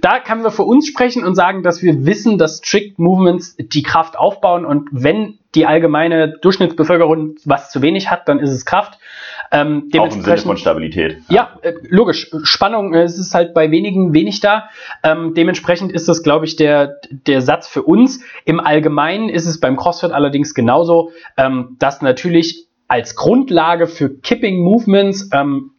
Speaker 1: Da können wir für uns sprechen und sagen, dass wir wissen, dass Strict Movements die Kraft aufbauen und wenn die allgemeine Durchschnittsbevölkerung was zu wenig hat, dann ist es Kraft.
Speaker 2: Ähm, Auch im Sinne von Stabilität.
Speaker 1: Ja, äh, logisch. Spannung, äh, es ist halt bei wenigen wenig da. Ähm, dementsprechend ist das, glaube ich, der, der Satz für uns. Im Allgemeinen ist es beim CrossFit allerdings genauso, ähm, dass natürlich als Grundlage für Kipping Movements ähm,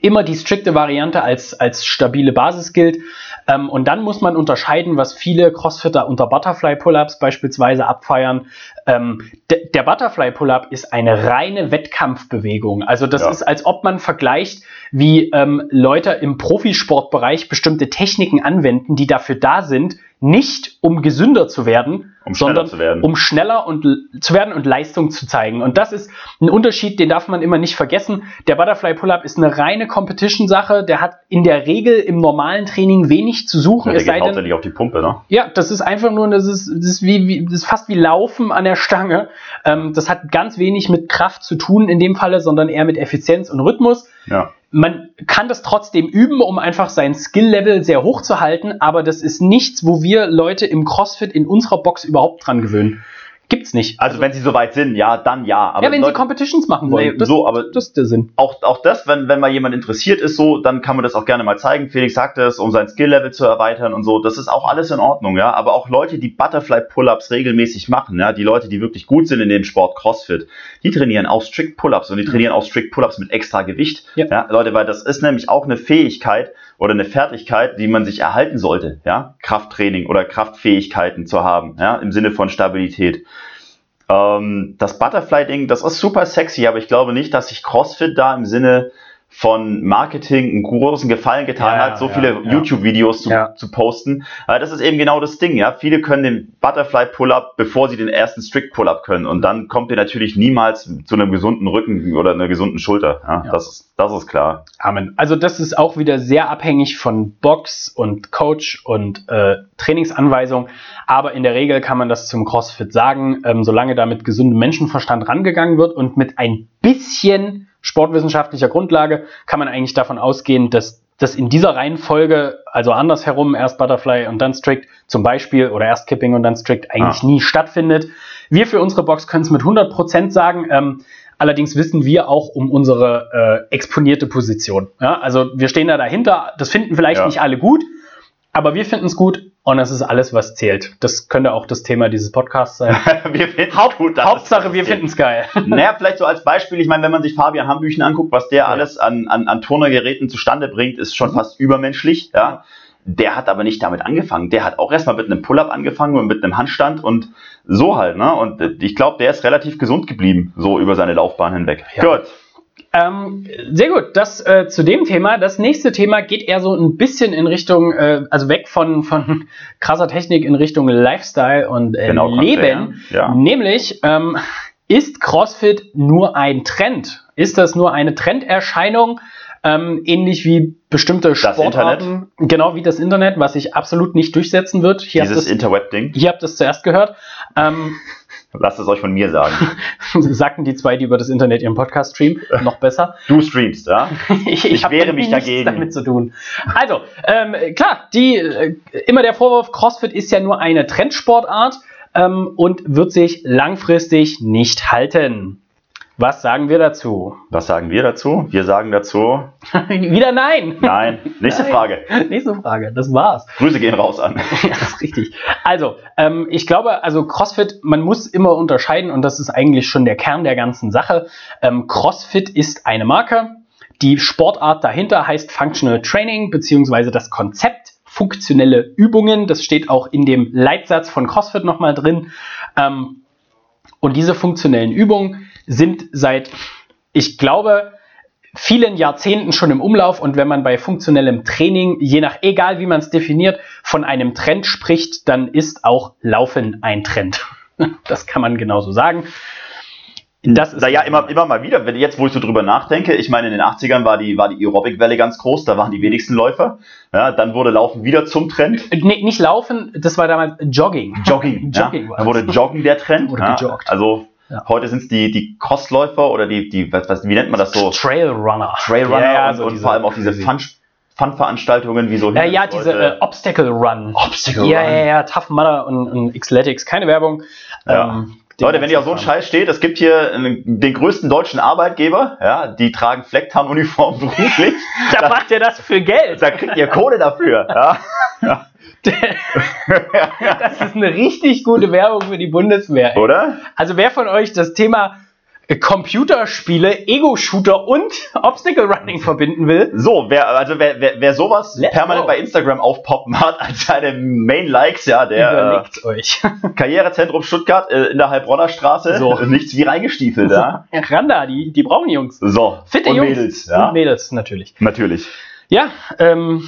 Speaker 1: immer die strikte Variante als, als stabile Basis gilt. Ähm, und dann muss man unterscheiden, was viele Crossfitter unter Butterfly Pull-ups beispielsweise abfeiern. Ähm, der Butterfly Pull-up ist eine reine Wettkampfbewegung. Also das ja. ist, als ob man vergleicht, wie ähm, Leute im Profisportbereich bestimmte Techniken anwenden, die dafür da sind, nicht um gesünder zu werden, um sondern zu werden. um schneller und zu werden und Leistung zu zeigen. Und das ist ein Unterschied, den darf man immer nicht vergessen. Der Butterfly Pull-up ist eine reine Competition-Sache. Der hat in der Regel im normalen Training wenig zu suchen.
Speaker 2: Ja, der geht hauptsächlich auf die Pumpe, ne?
Speaker 1: Ja, das ist einfach nur, das ist, das ist wie, wie das ist fast wie Laufen an der Stange. Ähm, das hat ganz wenig mit Kraft zu tun in dem Falle, sondern eher mit Effizienz und Rhythmus.
Speaker 2: Ja
Speaker 1: man kann das trotzdem üben, um einfach sein Skill-Level sehr hoch zu halten, aber das ist nichts, wo wir Leute im CrossFit in unserer Box überhaupt dran gewöhnen. Gibt's nicht.
Speaker 2: Also, wenn sie soweit sind, ja, dann ja.
Speaker 1: Aber ja, wenn Leute, sie Competitions machen wollen.
Speaker 2: Nee, so, aber
Speaker 1: das ist der Sinn.
Speaker 2: Auch, auch das, wenn, wenn mal jemand interessiert ist, so, dann kann man das auch gerne mal zeigen. Felix sagte es, um sein Skill-Level zu erweitern und so. Das ist auch alles in Ordnung, ja. Aber auch Leute, die Butterfly-Pull-Ups regelmäßig machen, ja, die Leute, die wirklich gut sind in dem Sport CrossFit, die trainieren auch Strict Pull-Ups und die trainieren auch Strict Pull-Ups mit extra Gewicht. Ja. ja. Leute, weil das ist nämlich auch eine Fähigkeit oder eine Fertigkeit, die man sich erhalten sollte, ja. Krafttraining oder Kraftfähigkeiten zu haben, ja, im Sinne von Stabilität. Ähm, das Butterfly-Ding, das ist super sexy, aber ich glaube nicht, dass sich CrossFit da im Sinne von Marketing einen großen Gefallen getan ja, hat, so ja, viele ja. YouTube-Videos zu, zu, posten. Aber das ist eben genau das Ding, ja. Viele können den Butterfly Pull-Up, bevor sie den ersten Strict Pull-Up können. Und dann kommt ihr natürlich niemals zu einem gesunden Rücken oder einer gesunden Schulter. Ja, Das, ist, das ist klar.
Speaker 1: Amen. Also das ist auch wieder sehr abhängig von Box und Coach und äh, Trainingsanweisung. Aber in der Regel kann man das zum CrossFit sagen, ähm, solange da mit gesundem Menschenverstand rangegangen wird und mit ein bisschen sportwissenschaftlicher Grundlage kann man eigentlich davon ausgehen, dass das in dieser Reihenfolge, also andersherum, erst Butterfly und dann Strict zum Beispiel oder erst Kipping und dann Strict eigentlich ah. nie stattfindet. Wir für unsere Box können es mit 100% sagen. Ähm, allerdings wissen wir auch um unsere äh, exponierte Position. Ja, also wir stehen da dahinter. Das finden vielleicht ja. nicht alle gut, aber wir finden es gut und das ist alles, was zählt. Das könnte auch das Thema dieses Podcasts sein. *laughs*
Speaker 2: wir finden
Speaker 1: Haupt, gut, Hauptsache, wir finden es geil. *laughs*
Speaker 2: naja, vielleicht so als Beispiel, ich meine, wenn man sich Fabian Hambüchen anguckt, was der ja. alles an, an, an Turnergeräten zustande bringt, ist schon mhm. fast übermenschlich. Ja. Der hat aber nicht damit angefangen. Der hat auch erstmal mit einem Pull-up angefangen und mit einem Handstand und so halt. Ne? Und ich glaube, der ist relativ gesund geblieben, so über seine Laufbahn hinweg.
Speaker 1: Ja. Gut. Ähm, sehr gut, das äh, zu dem Thema. Das nächste Thema geht eher so ein bisschen in Richtung, äh, also weg von, von *laughs* krasser Technik in Richtung Lifestyle und äh, genau, Leben. Ja. Nämlich, ähm, *laughs* ist CrossFit nur ein Trend? Ist das nur eine Trenderscheinung? Ähm, ähnlich wie bestimmte Sportarten, genau wie das Internet, was sich absolut nicht durchsetzen wird.
Speaker 2: Hier Dieses Interweb-Ding.
Speaker 1: Ihr habt es zuerst gehört. Ähm,
Speaker 2: Lasst es euch von mir sagen. *laughs*
Speaker 1: Sagten die zwei, die über das Internet ihren Podcast streamen, noch besser.
Speaker 2: Du streamst, ja? *laughs*
Speaker 1: ich ich, ich wehre mich dagegen. damit zu tun. Also, ähm, klar, die, äh, immer der Vorwurf, CrossFit ist ja nur eine Trendsportart ähm, und wird sich langfristig nicht halten. Was sagen wir dazu?
Speaker 2: Was sagen wir dazu? Wir sagen dazu. *laughs*
Speaker 1: Wieder nein.
Speaker 2: Nein. Nächste nein. Frage.
Speaker 1: Nächste Frage. Das war's.
Speaker 2: Grüße gehen raus an. *laughs*
Speaker 1: ja, das ist richtig. Also, ähm, ich glaube, also CrossFit, man muss immer unterscheiden und das ist eigentlich schon der Kern der ganzen Sache. Ähm, CrossFit ist eine Marke. Die Sportart dahinter heißt Functional Training beziehungsweise das Konzept funktionelle Übungen. Das steht auch in dem Leitsatz von CrossFit nochmal drin. Ähm, und diese funktionellen Übungen sind seit, ich glaube, vielen Jahrzehnten schon im Umlauf und wenn man bei funktionellem Training, je nach egal wie man es definiert, von einem Trend spricht, dann ist auch Laufen ein Trend. *laughs* Das kann man genauso sagen.
Speaker 2: Das ist ja immer, immer mal wieder, wenn jetzt, wo ich so drüber nachdenke, ich meine, in den 80ern war die, war die Aerobic-Welle ganz groß, da waren die wenigsten Läufer. Ja, dann wurde Laufen wieder zum Trend.
Speaker 1: Nee, nicht Laufen, das war damals Jogging.
Speaker 2: Jogging. *laughs* Jogging ja. Dann wurde Joggen der Trend. Wurde ja. gejoggt. Also ja. Heute sind es die, die Kostläufer oder die, die was, was, wie nennt man das so?
Speaker 1: Trailrunner.
Speaker 2: Trailrunner ja, ja, und, so und vor allem auch diese Fun, Fun-Veranstaltungen wie so
Speaker 1: Ja, ja, diese äh, Obstacle Run.
Speaker 2: Obstacle
Speaker 1: ja, Run. Ja, ja, ja, Tough Mudder und, und Xletics. Keine Werbung.
Speaker 2: Ja. Ähm, Leute, wenn ihr auf so einen Scheiß steht, es gibt hier den größten deutschen Arbeitgeber, ja, die tragen Flecktarnuniform *laughs* beruflich.
Speaker 1: da, da macht ihr das für Geld.
Speaker 2: Da kriegt ihr Kohle dafür. Ja. *laughs* *laughs*
Speaker 1: das ist eine richtig gute Werbung für die Bundeswehr.
Speaker 2: Ey. Oder?
Speaker 1: Also wer von euch das Thema Computerspiele, Ego-Shooter und *laughs* Obstacle Running verbinden will.
Speaker 2: So, wer, also wer, wer, wer sowas Let's permanent go. bei Instagram aufpoppen hat *laughs* als seine Main-Likes, ja, der
Speaker 1: Überlegt äh, euch.
Speaker 2: Karrierezentrum Stuttgart äh, in der Heilbronner Straße,
Speaker 1: so.
Speaker 2: nichts wie reingestiefelt, ja.
Speaker 1: Randa, die, die brauchen Jungs.
Speaker 2: So,
Speaker 1: Fitte und Jungs.
Speaker 2: Mädels, ja.
Speaker 1: Und Mädels, natürlich.
Speaker 2: Natürlich.
Speaker 1: Ja, ähm,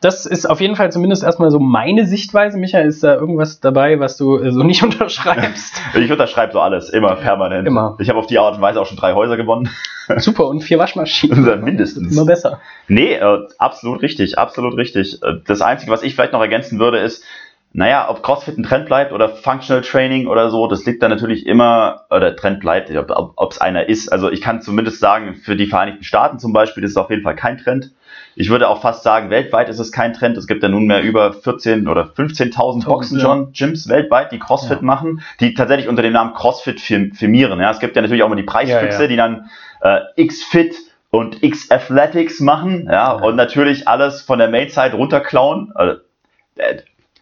Speaker 1: das ist auf jeden Fall zumindest erstmal so meine Sichtweise. Michael, ist da irgendwas dabei, was du äh, so nicht *laughs* unterschreibst?
Speaker 2: ich unterschreibe so alles, immer permanent.
Speaker 1: Immer.
Speaker 2: Ich habe auf die Art und Weise auch schon drei Häuser gewonnen. *laughs*
Speaker 1: Super, und vier Waschmaschinen.
Speaker 2: Mindestens.
Speaker 1: Immer besser.
Speaker 2: Nee, äh, absolut richtig, absolut richtig. Äh, das Einzige, was ich vielleicht noch ergänzen würde, ist, naja, ob CrossFit ein Trend bleibt oder Functional Training oder so, das liegt dann natürlich immer, oder Trend bleibt, ob es einer ist. Also ich kann zumindest sagen, für die Vereinigten Staaten zum Beispiel ist es auf jeden Fall kein Trend. Ich würde auch fast sagen, weltweit ist es kein Trend. Es gibt ja nunmehr über 14 oder 15.000 Boxen-Gyms weltweit, die CrossFit ja. machen, die tatsächlich unter dem Namen CrossFit firmieren. Ja, es gibt ja natürlich auch mal die Preisfüchse, ja, die dann äh, X-Fit und X-Athletics machen, ja, und natürlich alles von der Main-Site runterklauen. Äh,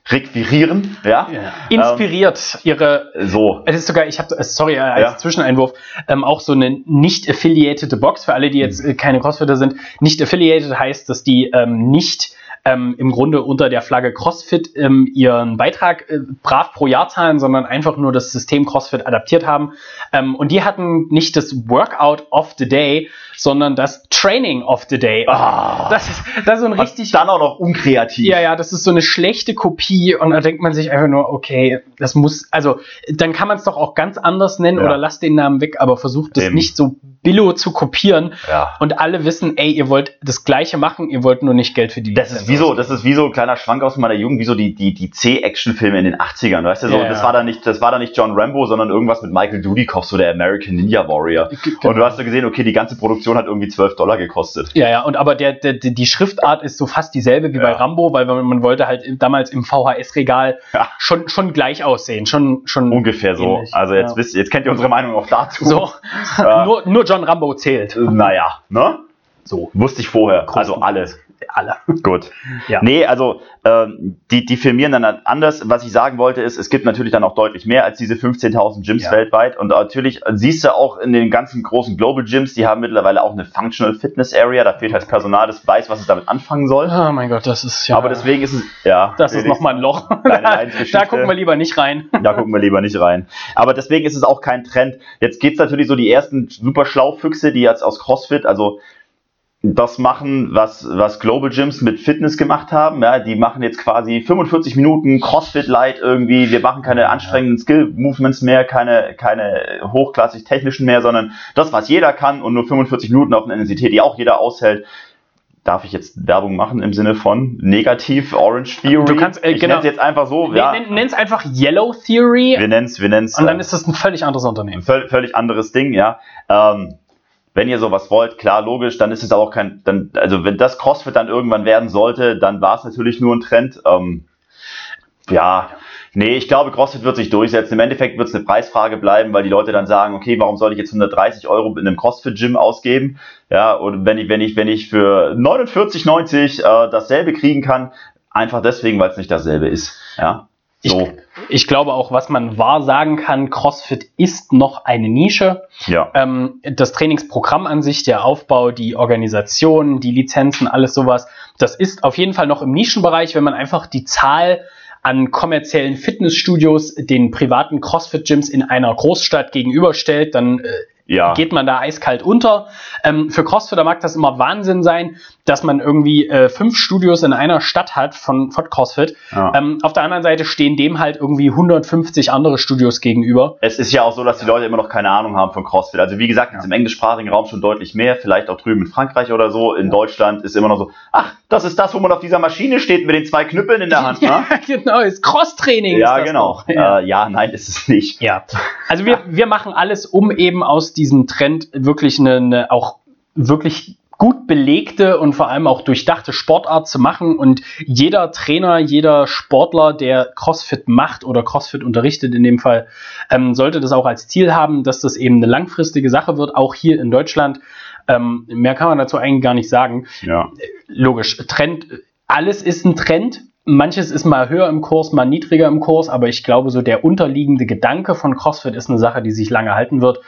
Speaker 2: requirieren, ja. ja.
Speaker 1: Inspiriert ähm, ihre.
Speaker 2: So.
Speaker 1: Es ist sogar, ich habe, sorry, äh, als ja. Zwischeneinwurf, ähm, auch so eine nicht affiliated Box für alle, die jetzt äh, keine Crossfitter sind. Nicht affiliated heißt, dass die ähm, nicht ähm, im Grunde unter der Flagge CrossFit ähm, ihren Beitrag äh, brav pro Jahr zahlen, sondern einfach nur das System CrossFit adaptiert haben. Ähm, und die hatten nicht das Workout of the Day, sondern das Training of the Day.
Speaker 2: Oh,
Speaker 1: das, ist, das ist so ein richtig.
Speaker 2: Dann auch noch unkreativ.
Speaker 1: Ja, ja, das ist so eine schlechte Kopie und da denkt man sich einfach nur, okay, das muss, also dann kann man es doch auch ganz anders nennen ja. oder lasst den Namen weg, aber versucht das Eben. nicht so billo zu kopieren
Speaker 2: ja.
Speaker 1: und alle wissen, ey, ihr wollt das Gleiche machen, ihr wollt nur nicht Geld für die
Speaker 2: Das ist wie so, das ist wie so ein kleiner Schwank aus meiner Jugend, wie so die, die, die C-Action-Filme in den 80ern, weißt du, so, ja, das war da nicht, das war da nicht John Rambo, sondern irgendwas mit Michael Dudikoff, so der American Ninja Warrior. Genau. Und du hast so gesehen, okay, die ganze Produktion hat irgendwie 12 Dollar gekostet.
Speaker 1: Ja, ja, und aber der, der, die Schriftart ist so fast dieselbe wie ja. bei Rambo, weil man, wollte halt damals im VHS-Regal ja. schon, schon gleich aussehen, schon, schon
Speaker 2: ungefähr so. Also jetzt ja. wisst jetzt kennt ihr unsere Meinung auch dazu.
Speaker 1: So, *laughs* nur, nur John Rambo zählt.
Speaker 2: Naja, ne? So. Wusste ich vorher. Großen. Also alles
Speaker 1: alle.
Speaker 2: Gut. *laughs* Ja. Nee, also ähm, die, die firmieren dann anders. Was ich sagen wollte, ist, es gibt natürlich dann auch deutlich mehr als diese 15.000 Gyms ja. weltweit. Und natürlich siehst du auch in den ganzen großen Global Gyms, die haben mittlerweile auch eine Functional Fitness Area. Da fehlt halt Personal, das weiß, was es damit anfangen soll.
Speaker 1: Oh mein Gott, das ist
Speaker 2: ja. Aber deswegen ist es, ja.
Speaker 1: Das ist nochmal ein Loch. *laughs* da, da gucken wir lieber nicht rein. *laughs*
Speaker 2: Da gucken wir lieber nicht rein. Aber deswegen ist es auch kein Trend. Jetzt geht's natürlich so die ersten super Schlaufüchse, die jetzt aus CrossFit, also das machen, was, was Global Gyms mit Fitness gemacht haben. Ja, die machen jetzt quasi 45 Minuten CrossFit Light irgendwie. Wir machen keine anstrengenden Skill Movements mehr, keine, keine hochklassig technischen mehr, sondern das, was jeder kann und nur 45 Minuten auf einer Intensität, die auch jeder aushält. Darf ich jetzt Werbung machen im Sinne von negativ Orange Theory?
Speaker 1: Du kannst, äh,
Speaker 2: ich
Speaker 1: genau.
Speaker 2: jetzt einfach so.
Speaker 1: ja. Nenn es einfach Yellow Theory.
Speaker 2: Wir nennen es, wir nennen es.
Speaker 1: Und dann äh, ist das ein völlig anderes Unternehmen.
Speaker 2: Völlig, völlig anderes Ding, ja. Ähm, wenn ihr sowas wollt, klar, logisch, dann ist es auch kein, dann, also wenn das CrossFit dann irgendwann werden sollte, dann war es natürlich nur ein Trend. Ähm, ja, nee, ich glaube, CrossFit wird sich durchsetzen. Im Endeffekt wird es eine Preisfrage bleiben, weil die Leute dann sagen, okay, warum soll ich jetzt 130 Euro in einem CrossFit-Gym ausgeben? Ja, und wenn ich, wenn ich, wenn ich für 49,90 äh, dasselbe kriegen kann, einfach deswegen, weil es nicht dasselbe ist. Ja.
Speaker 1: So. Ich, ich, glaube auch, was man wahr sagen kann, CrossFit ist noch eine Nische.
Speaker 2: Ja.
Speaker 1: Ähm, das Trainingsprogramm an sich, der Aufbau, die Organisation, die Lizenzen, alles sowas, das ist auf jeden Fall noch im Nischenbereich, wenn man einfach die Zahl an kommerziellen Fitnessstudios den privaten CrossFit-Gyms in einer Großstadt gegenüberstellt, dann äh, ja. geht man da eiskalt unter. Ähm, für Crossfitter mag das immer Wahnsinn sein, dass man irgendwie äh, fünf Studios in einer Stadt hat von, von CrossFit. Ja. Ähm, auf der anderen Seite stehen dem halt irgendwie 150 andere Studios gegenüber.
Speaker 2: Es ist ja auch so, dass die Leute immer noch keine Ahnung haben von CrossFit. Also wie gesagt, ja. im englischsprachigen Raum schon deutlich mehr, vielleicht auch drüben in Frankreich oder so. In Deutschland ist immer noch so, ach, das ist das, wo man auf dieser Maschine steht mit den zwei Knüppeln in der Hand. Ne? *laughs*
Speaker 1: ja, genau, ist Cross-Training.
Speaker 2: Ja, genau. Ja. Äh, ja, nein, ist es nicht.
Speaker 1: Ja, also wir, wir machen alles, um eben aus diesem Trend wirklich eine, eine auch wirklich gut belegte und vor allem auch durchdachte Sportart zu machen. Und jeder Trainer, jeder Sportler, der CrossFit macht oder CrossFit unterrichtet in dem Fall, ähm, sollte das auch als Ziel haben, dass das eben eine langfristige Sache wird, auch hier in Deutschland. Ähm, mehr kann man dazu eigentlich gar nicht sagen.
Speaker 2: Ja.
Speaker 1: Logisch, Trend, alles ist ein Trend. Manches ist mal höher im Kurs, mal niedriger im Kurs, aber ich glaube, so der unterliegende Gedanke von CrossFit ist eine Sache, die sich lange halten wird.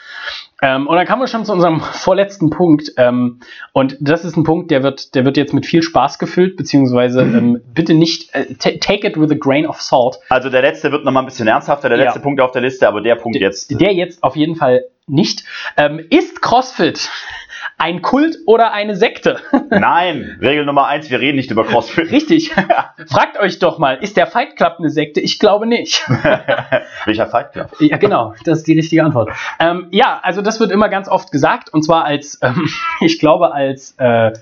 Speaker 1: Ähm, und dann kommen wir schon zu unserem *laughs* vorletzten Punkt. Ähm, und das ist ein Punkt, der wird, der wird jetzt mit viel Spaß gefüllt, beziehungsweise *laughs* ähm, bitte nicht, äh, take it with a grain of salt.
Speaker 2: Also der letzte wird nochmal ein bisschen ernsthafter, der letzte ja. Punkt auf der Liste, aber der Punkt
Speaker 1: der,
Speaker 2: jetzt.
Speaker 1: Der jetzt auf jeden Fall nicht. Ähm, ist CrossFit ein Kult oder eine Sekte? *laughs*
Speaker 2: Nein, Regel Nummer eins, wir reden nicht über CrossFit.
Speaker 1: Richtig. *laughs* Fragt euch doch mal, ist der Fight Club eine Sekte? Ich glaube nicht. *laughs*
Speaker 2: Welcher Fight Club?
Speaker 1: Ja, genau, das ist die richtige Antwort. Ähm, ja, also das wird immer ganz oft gesagt und zwar als, ähm, ich glaube, als äh,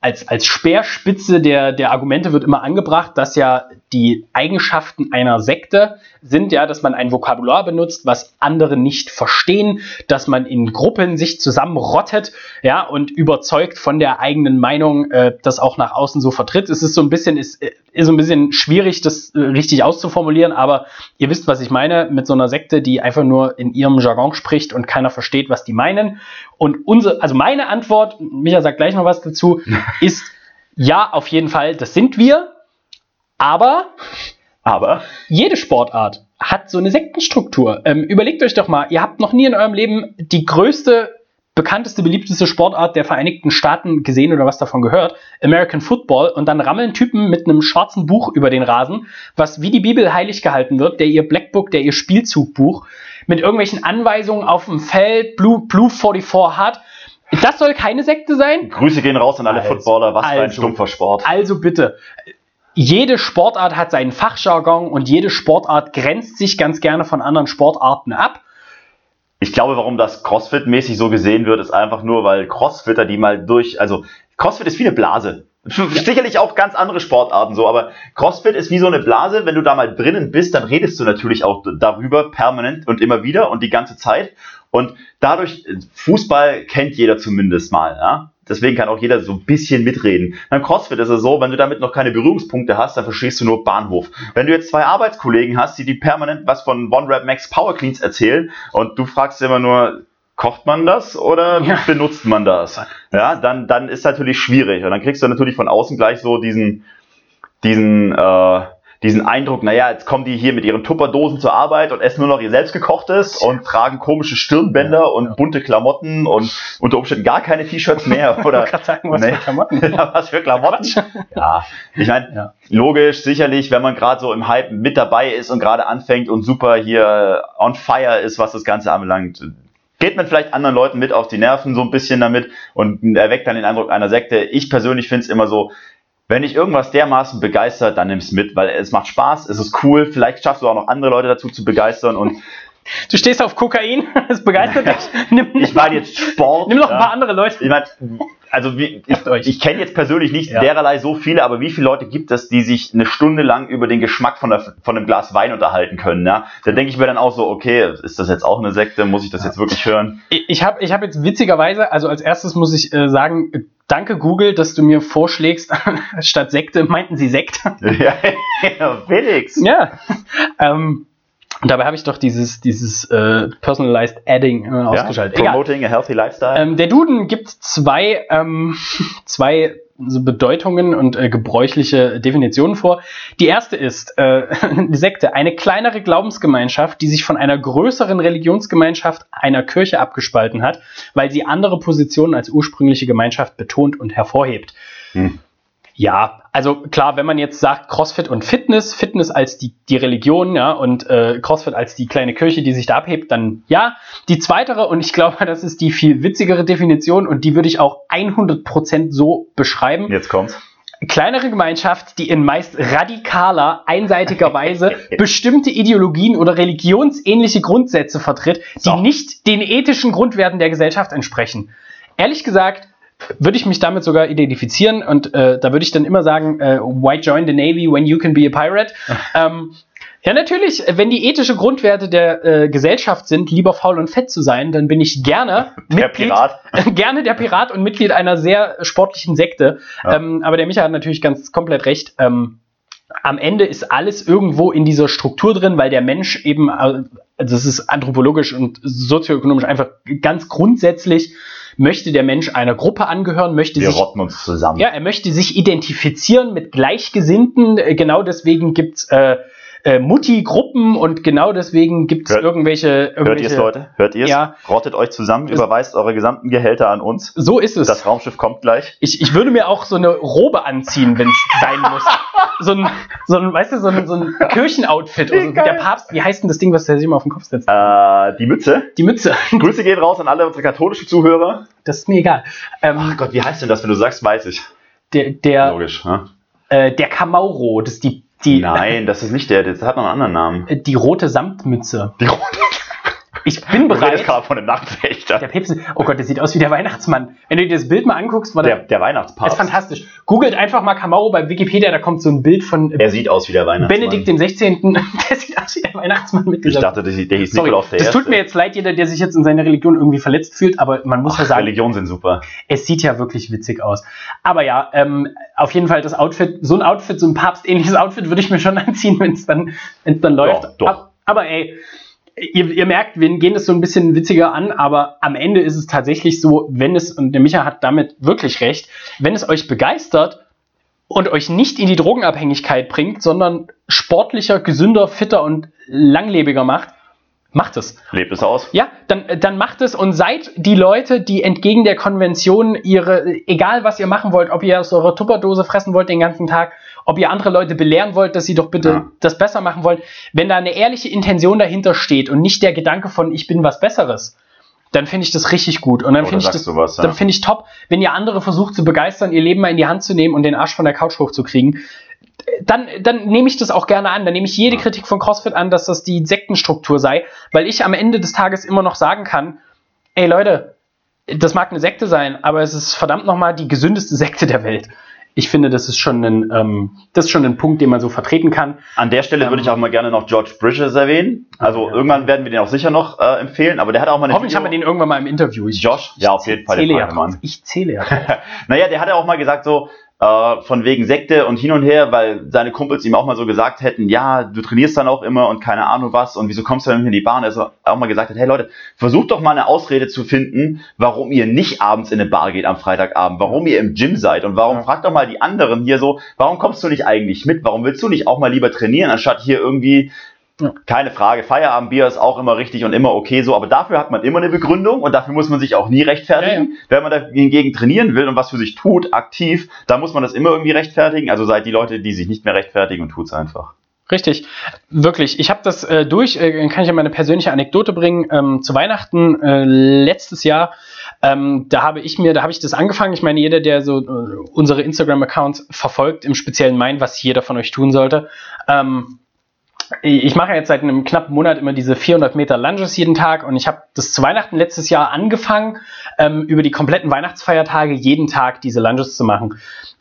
Speaker 1: als, als Speerspitze der, der Argumente wird immer angebracht, dass ja die Eigenschaften einer Sekte sind ja, dass man ein Vokabular benutzt, was andere nicht verstehen, dass man in Gruppen sich zusammenrottet, ja, und überzeugt von der eigenen Meinung, äh, das auch nach außen so vertritt. Es ist so ein bisschen, ist, ist so ein bisschen schwierig, das äh, richtig auszuformulieren, aber ihr wisst, was ich meine, mit so einer Sekte, die einfach nur in ihrem Jargon spricht und keiner versteht, was die meinen. Und unsere, also meine Antwort, Micha sagt gleich noch was dazu, *laughs* ist ja, auf jeden Fall, das sind wir, aber
Speaker 2: Aber
Speaker 1: jede Sportart hat so eine Sektenstruktur. Ähm, überlegt euch doch mal, ihr habt noch nie in eurem Leben die größte, bekannteste, beliebteste Sportart der Vereinigten Staaten gesehen oder was davon gehört, American Football, und dann rammeln Typen mit einem schwarzen Buch über den Rasen, was wie die Bibel heilig gehalten wird, der ihr Blackbook, der ihr Spielzugbuch, mit irgendwelchen Anweisungen auf dem Feld, Blue, Blue 44 hat. Das soll keine Sekte sein?
Speaker 2: Grüße gehen raus an alle
Speaker 1: Also,
Speaker 2: Footballer, was für ein
Speaker 1: also.
Speaker 2: stumpfer Sport.
Speaker 1: Also bitte. Jede Sportart hat seinen Fachjargon und jede Sportart grenzt sich ganz gerne von anderen Sportarten ab.
Speaker 2: Ich glaube, warum das CrossFit-mäßig so gesehen wird, ist einfach nur, weil Crossfitter, die mal durch, also CrossFit ist wie eine Blase. *laughs* Sicherlich auch ganz andere Sportarten so, aber CrossFit ist wie so eine Blase. Wenn du da mal drinnen bist, dann redest du natürlich auch darüber permanent und immer wieder und die ganze Zeit. Und dadurch, Fußball kennt jeder zumindest mal, ja. Deswegen kann auch jeder so ein bisschen mitreden. Beim CrossFit ist es so, wenn du damit noch keine Berührungspunkte hast, dann verstehst du nur Bahnhof. Wenn du jetzt zwei Arbeitskollegen hast, die die permanent was von One Rep Max Power Cleans erzählen und du fragst immer nur, kocht man das oder
Speaker 1: Ja.
Speaker 2: benutzt man das? Ja, dann, dann ist natürlich schwierig. Und dann kriegst du natürlich von außen gleich so diesen, diesen, äh, diesen Eindruck, naja, jetzt kommen die hier mit ihren Tupperdosen zur Arbeit und essen nur noch ihr selbstgekochtes und tragen komische Stirnbänder und bunte Klamotten und unter Umständen gar keine T-Shirts mehr. *laughs* Oder
Speaker 1: Ich sagen, was
Speaker 2: Nee.
Speaker 1: für Klamotten. *laughs*
Speaker 2: Ja, was für Klamotten? Ja, ich meine,
Speaker 1: Ja.
Speaker 2: logisch, sicherlich, wenn man gerade so im Hype mit dabei ist und gerade anfängt und super hier on fire ist, was das Ganze anbelangt, geht man vielleicht anderen Leuten mit auf die Nerven so ein bisschen damit und erweckt dann den Eindruck einer Sekte. Ich persönlich finde es immer so, wenn dich irgendwas dermaßen begeistert, dann nimm's mit, weil es macht Spaß, es ist cool, vielleicht schaffst du auch noch andere Leute dazu zu begeistern und
Speaker 1: Du stehst auf Kokain, *laughs* das begeistert dich. *laughs* Nimm,
Speaker 2: ich meine jetzt Sport.
Speaker 1: nimm noch ein
Speaker 2: ja.
Speaker 1: paar andere Leute.
Speaker 2: Ich meine, also wie, ich, ich kenne jetzt persönlich nicht
Speaker 1: Ja.
Speaker 2: dererlei so viele, aber wie viele Leute gibt es, die sich eine Stunde lang über den Geschmack von, der, von einem Glas Wein unterhalten können? Ja? Da denke ich mir dann auch so, okay, ist das jetzt auch eine Sekte? Muss ich das jetzt wirklich hören?
Speaker 1: Ich- Ich habe ich hab jetzt witzigerweise, also als erstes muss ich äh, sagen, danke Google, dass du mir vorschlägst, *laughs* statt Sekte meinten sie Sekt. *laughs*
Speaker 2: ja, ja, Felix.
Speaker 1: ja. Ähm, und dabei habe ich doch dieses, dieses äh, Personalized Adding äh, ausgeschaltet.
Speaker 2: Ja,
Speaker 1: Egal.
Speaker 2: promoting a healthy lifestyle.
Speaker 1: Ähm, der Duden gibt zwei, ähm, *laughs* zwei so Bedeutungen und äh, gebräuchliche Definitionen vor. Die erste ist äh, die *laughs* Sekte, eine kleinere Glaubensgemeinschaft, die sich von einer größeren Religionsgemeinschaft einer Kirche abgespalten hat, weil sie andere Positionen als ursprüngliche Gemeinschaft betont und hervorhebt.
Speaker 2: Hm.
Speaker 1: Ja, also klar, wenn man jetzt sagt CrossFit und Fitness, Fitness als die, die Religion, ja, und äh, CrossFit als die kleine Kirche, die sich da abhebt, dann ja. Die zweitere, und ich glaube, *laughs* das ist die viel witzigere Definition und die würde ich auch 100% so beschreiben.
Speaker 2: Jetzt kommt's.
Speaker 1: Kleinere Gemeinschaft, die in meist radikaler, einseitiger Weise *laughs* bestimmte Ideologien oder religionsähnliche Grundsätze vertritt, die
Speaker 2: So.
Speaker 1: nicht den ethischen Grundwerten der Gesellschaft entsprechen. Ehrlich gesagt, würde ich mich damit sogar identifizieren und äh, da würde ich dann immer sagen, äh, why join the Navy when you can be a pirate? ähm, ja, natürlich, wenn die ethische Grundwerte der äh, Gesellschaft sind, lieber faul und fett zu sein, dann bin ich gerne *laughs*
Speaker 2: Der Pirat. *laughs*
Speaker 1: gerne der Pirat und Mitglied einer sehr sportlichen Sekte.
Speaker 2: Ja.
Speaker 1: Ähm, aber der Micha hat natürlich ganz komplett recht. Ähm, am Ende ist alles irgendwo in dieser Struktur drin, weil der Mensch eben, äh, also das ist anthropologisch und sozioökonomisch einfach ganz grundsätzlich, möchte der Mensch einer Gruppe angehören, möchte
Speaker 2: Wir
Speaker 1: sich
Speaker 2: rotten uns zusammen.
Speaker 1: ja, er möchte sich identifizieren mit Gleichgesinnten. Äh, Genau deswegen gibt's äh, äh, Mutti-Gruppen und genau deswegen gibt's
Speaker 2: Hört-
Speaker 1: irgendwelche,
Speaker 2: Hört
Speaker 1: irgendwelche.
Speaker 2: ihr es, Leute? Hört ihr es?
Speaker 1: Ja.
Speaker 2: Rottet euch zusammen,
Speaker 1: Es-
Speaker 2: überweist eure gesamten Gehälter an uns.
Speaker 1: So ist es.
Speaker 2: Das Raumschiff kommt gleich.
Speaker 1: Ich, ich würde mir auch so eine Robe anziehen, wenn es sein muss. *laughs* So ein, so ein, weißt du, so ein, so ein *laughs* Kirchenoutfit. Wie der
Speaker 2: geil.
Speaker 1: Papst, wie heißt denn das Ding, was der sich immer auf den Kopf setzt?
Speaker 2: Äh, die Mütze.
Speaker 1: Die Mütze.
Speaker 2: Grüße gehen raus an alle unsere katholischen Zuhörer.
Speaker 1: Das ist mir egal. Ähm,
Speaker 2: Ach Gott, wie heißt denn das? Wenn du sagst, weiß ich.
Speaker 1: der, der,
Speaker 2: Logisch. Ne?
Speaker 1: äh, der Kamauro, das ist die, die,
Speaker 2: Nein, das ist nicht der. Das hat noch einen anderen Namen.
Speaker 1: äh, die rote Samtmütze.
Speaker 2: Die rote.
Speaker 1: Ich bin bereit.
Speaker 2: gerade von einem Nachtwächter.
Speaker 1: Der Pepsi. Oh Gott, der sieht aus wie der Weihnachtsmann. Wenn du dir das Bild mal anguckst, war
Speaker 2: Der,
Speaker 1: der,
Speaker 2: der
Speaker 1: ist
Speaker 2: Weihnachtspapst.
Speaker 1: fantastisch. Googelt einfach mal Camaro bei Wikipedia, da kommt so ein Bild von
Speaker 2: Er sieht aus wie der Weihnachtsmann.
Speaker 1: Benedikt dem 16. *laughs* Der Weihnachtsmann mit
Speaker 2: Ich dachte, der, der hieß
Speaker 1: Sorry,
Speaker 2: Nikolaus der
Speaker 1: das
Speaker 2: Erste.
Speaker 1: tut mir jetzt leid, jeder, der sich jetzt in seiner Religion irgendwie verletzt fühlt, aber man muss ja
Speaker 2: Ach,
Speaker 1: sagen,
Speaker 2: Religionen sind super.
Speaker 1: es sieht ja wirklich witzig aus. Aber ja, ähm, auf jeden Fall das Outfit, so ein Outfit, so ein papstähnliches Outfit würde ich mir schon *laughs* anziehen, wenn es dann, wenn's dann läuft.
Speaker 2: doch.
Speaker 1: Ab- Aber ey, ihr, ihr merkt, wir gehen das so ein bisschen witziger an, aber am Ende ist es tatsächlich so, wenn es, und der Micha hat damit wirklich recht, wenn es euch begeistert und euch nicht in die Drogenabhängigkeit bringt, sondern sportlicher, gesünder, fitter und langlebiger macht, macht es.
Speaker 2: Lebt es aus.
Speaker 1: Ja, dann, dann macht es und seid die Leute, die entgegen der Konvention ihre, egal was ihr machen wollt, ob ihr aus eurer Tupperdose fressen wollt den ganzen Tag, ob ihr andere Leute belehren wollt, dass sie doch bitte
Speaker 2: Ja.
Speaker 1: das besser machen wollen, wenn da eine ehrliche Intention dahinter steht und nicht der Gedanke von ich bin was Besseres, dann finde ich das richtig gut. Und dann
Speaker 2: Oder
Speaker 1: finde ich das,
Speaker 2: was, ja.
Speaker 1: dann finde ich top, wenn ihr andere versucht zu begeistern, ihr Leben mal in die Hand zu nehmen und den Arsch von der Couch hochzukriegen. Dann, dann nehme ich das auch gerne an. Dann nehme ich jede
Speaker 2: Ja.
Speaker 1: Kritik von CrossFit an, dass das die Sektenstruktur sei, weil ich am Ende des Tages immer noch sagen kann, ey Leute, das mag eine Sekte sein, aber es ist verdammt nochmal die gesündeste *laughs* Sekte der Welt. Ich finde, das ist schon ein, ähm, das ist schon ein Punkt, den man so vertreten kann.
Speaker 2: An der Stelle
Speaker 1: Ähm,
Speaker 2: würde ich auch mal gerne noch George Bridges erwähnen. Also
Speaker 1: Ja.
Speaker 2: irgendwann werden wir den auch sicher noch äh, empfehlen, aber der hat auch mal eine
Speaker 1: Hoffentlich haben wir den irgendwann mal im Interview. Ich,
Speaker 2: Josh? Ja, auf jeden Fall. der
Speaker 1: zähle ja drauf. Ich zähle ja. *laughs*
Speaker 2: Naja, der hat ja auch mal gesagt so, äh, von wegen Sekte und hin und her, weil seine Kumpels ihm auch mal so gesagt hätten, ja, du trainierst dann auch immer und keine Ahnung was und wieso kommst du dann in die Bahn? Also auch mal gesagt hat, hey Leute, versucht doch mal eine Ausrede zu finden, warum ihr nicht abends in eine Bar geht am Freitagabend, warum ihr im Gym seid und warum
Speaker 1: Ja.
Speaker 2: fragt doch mal die anderen hier so, warum kommst du nicht eigentlich mit? Warum willst du nicht auch mal lieber trainieren, anstatt hier irgendwie
Speaker 1: Ja.
Speaker 2: keine Frage, Feierabendbier ist auch immer richtig und immer okay so, aber dafür hat man immer eine Begründung und dafür muss man sich auch nie rechtfertigen. Wenn man dagegen trainieren will und was für sich tut, aktiv, dann muss man das immer irgendwie rechtfertigen. Also seid die Leute, die sich nicht mehr rechtfertigen und tut's einfach.
Speaker 1: Richtig, wirklich. Ich habe das äh, durch, äh, kann ich ja meine persönliche Anekdote bringen. Ähm, zu Weihnachten äh, letztes Jahr, ähm, da habe ich mir, da habe ich das angefangen. Ich meine, jeder, der so äh, unsere Instagram-Accounts verfolgt, im speziellen mein, was jeder von euch tun sollte. Ähm, ich mache jetzt seit einem knappen Monat immer diese 400 Meter Lunges jeden Tag und ich habe das zu Weihnachten letztes Jahr angefangen, ähm, über die kompletten Weihnachtsfeiertage jeden Tag diese Lunges zu machen.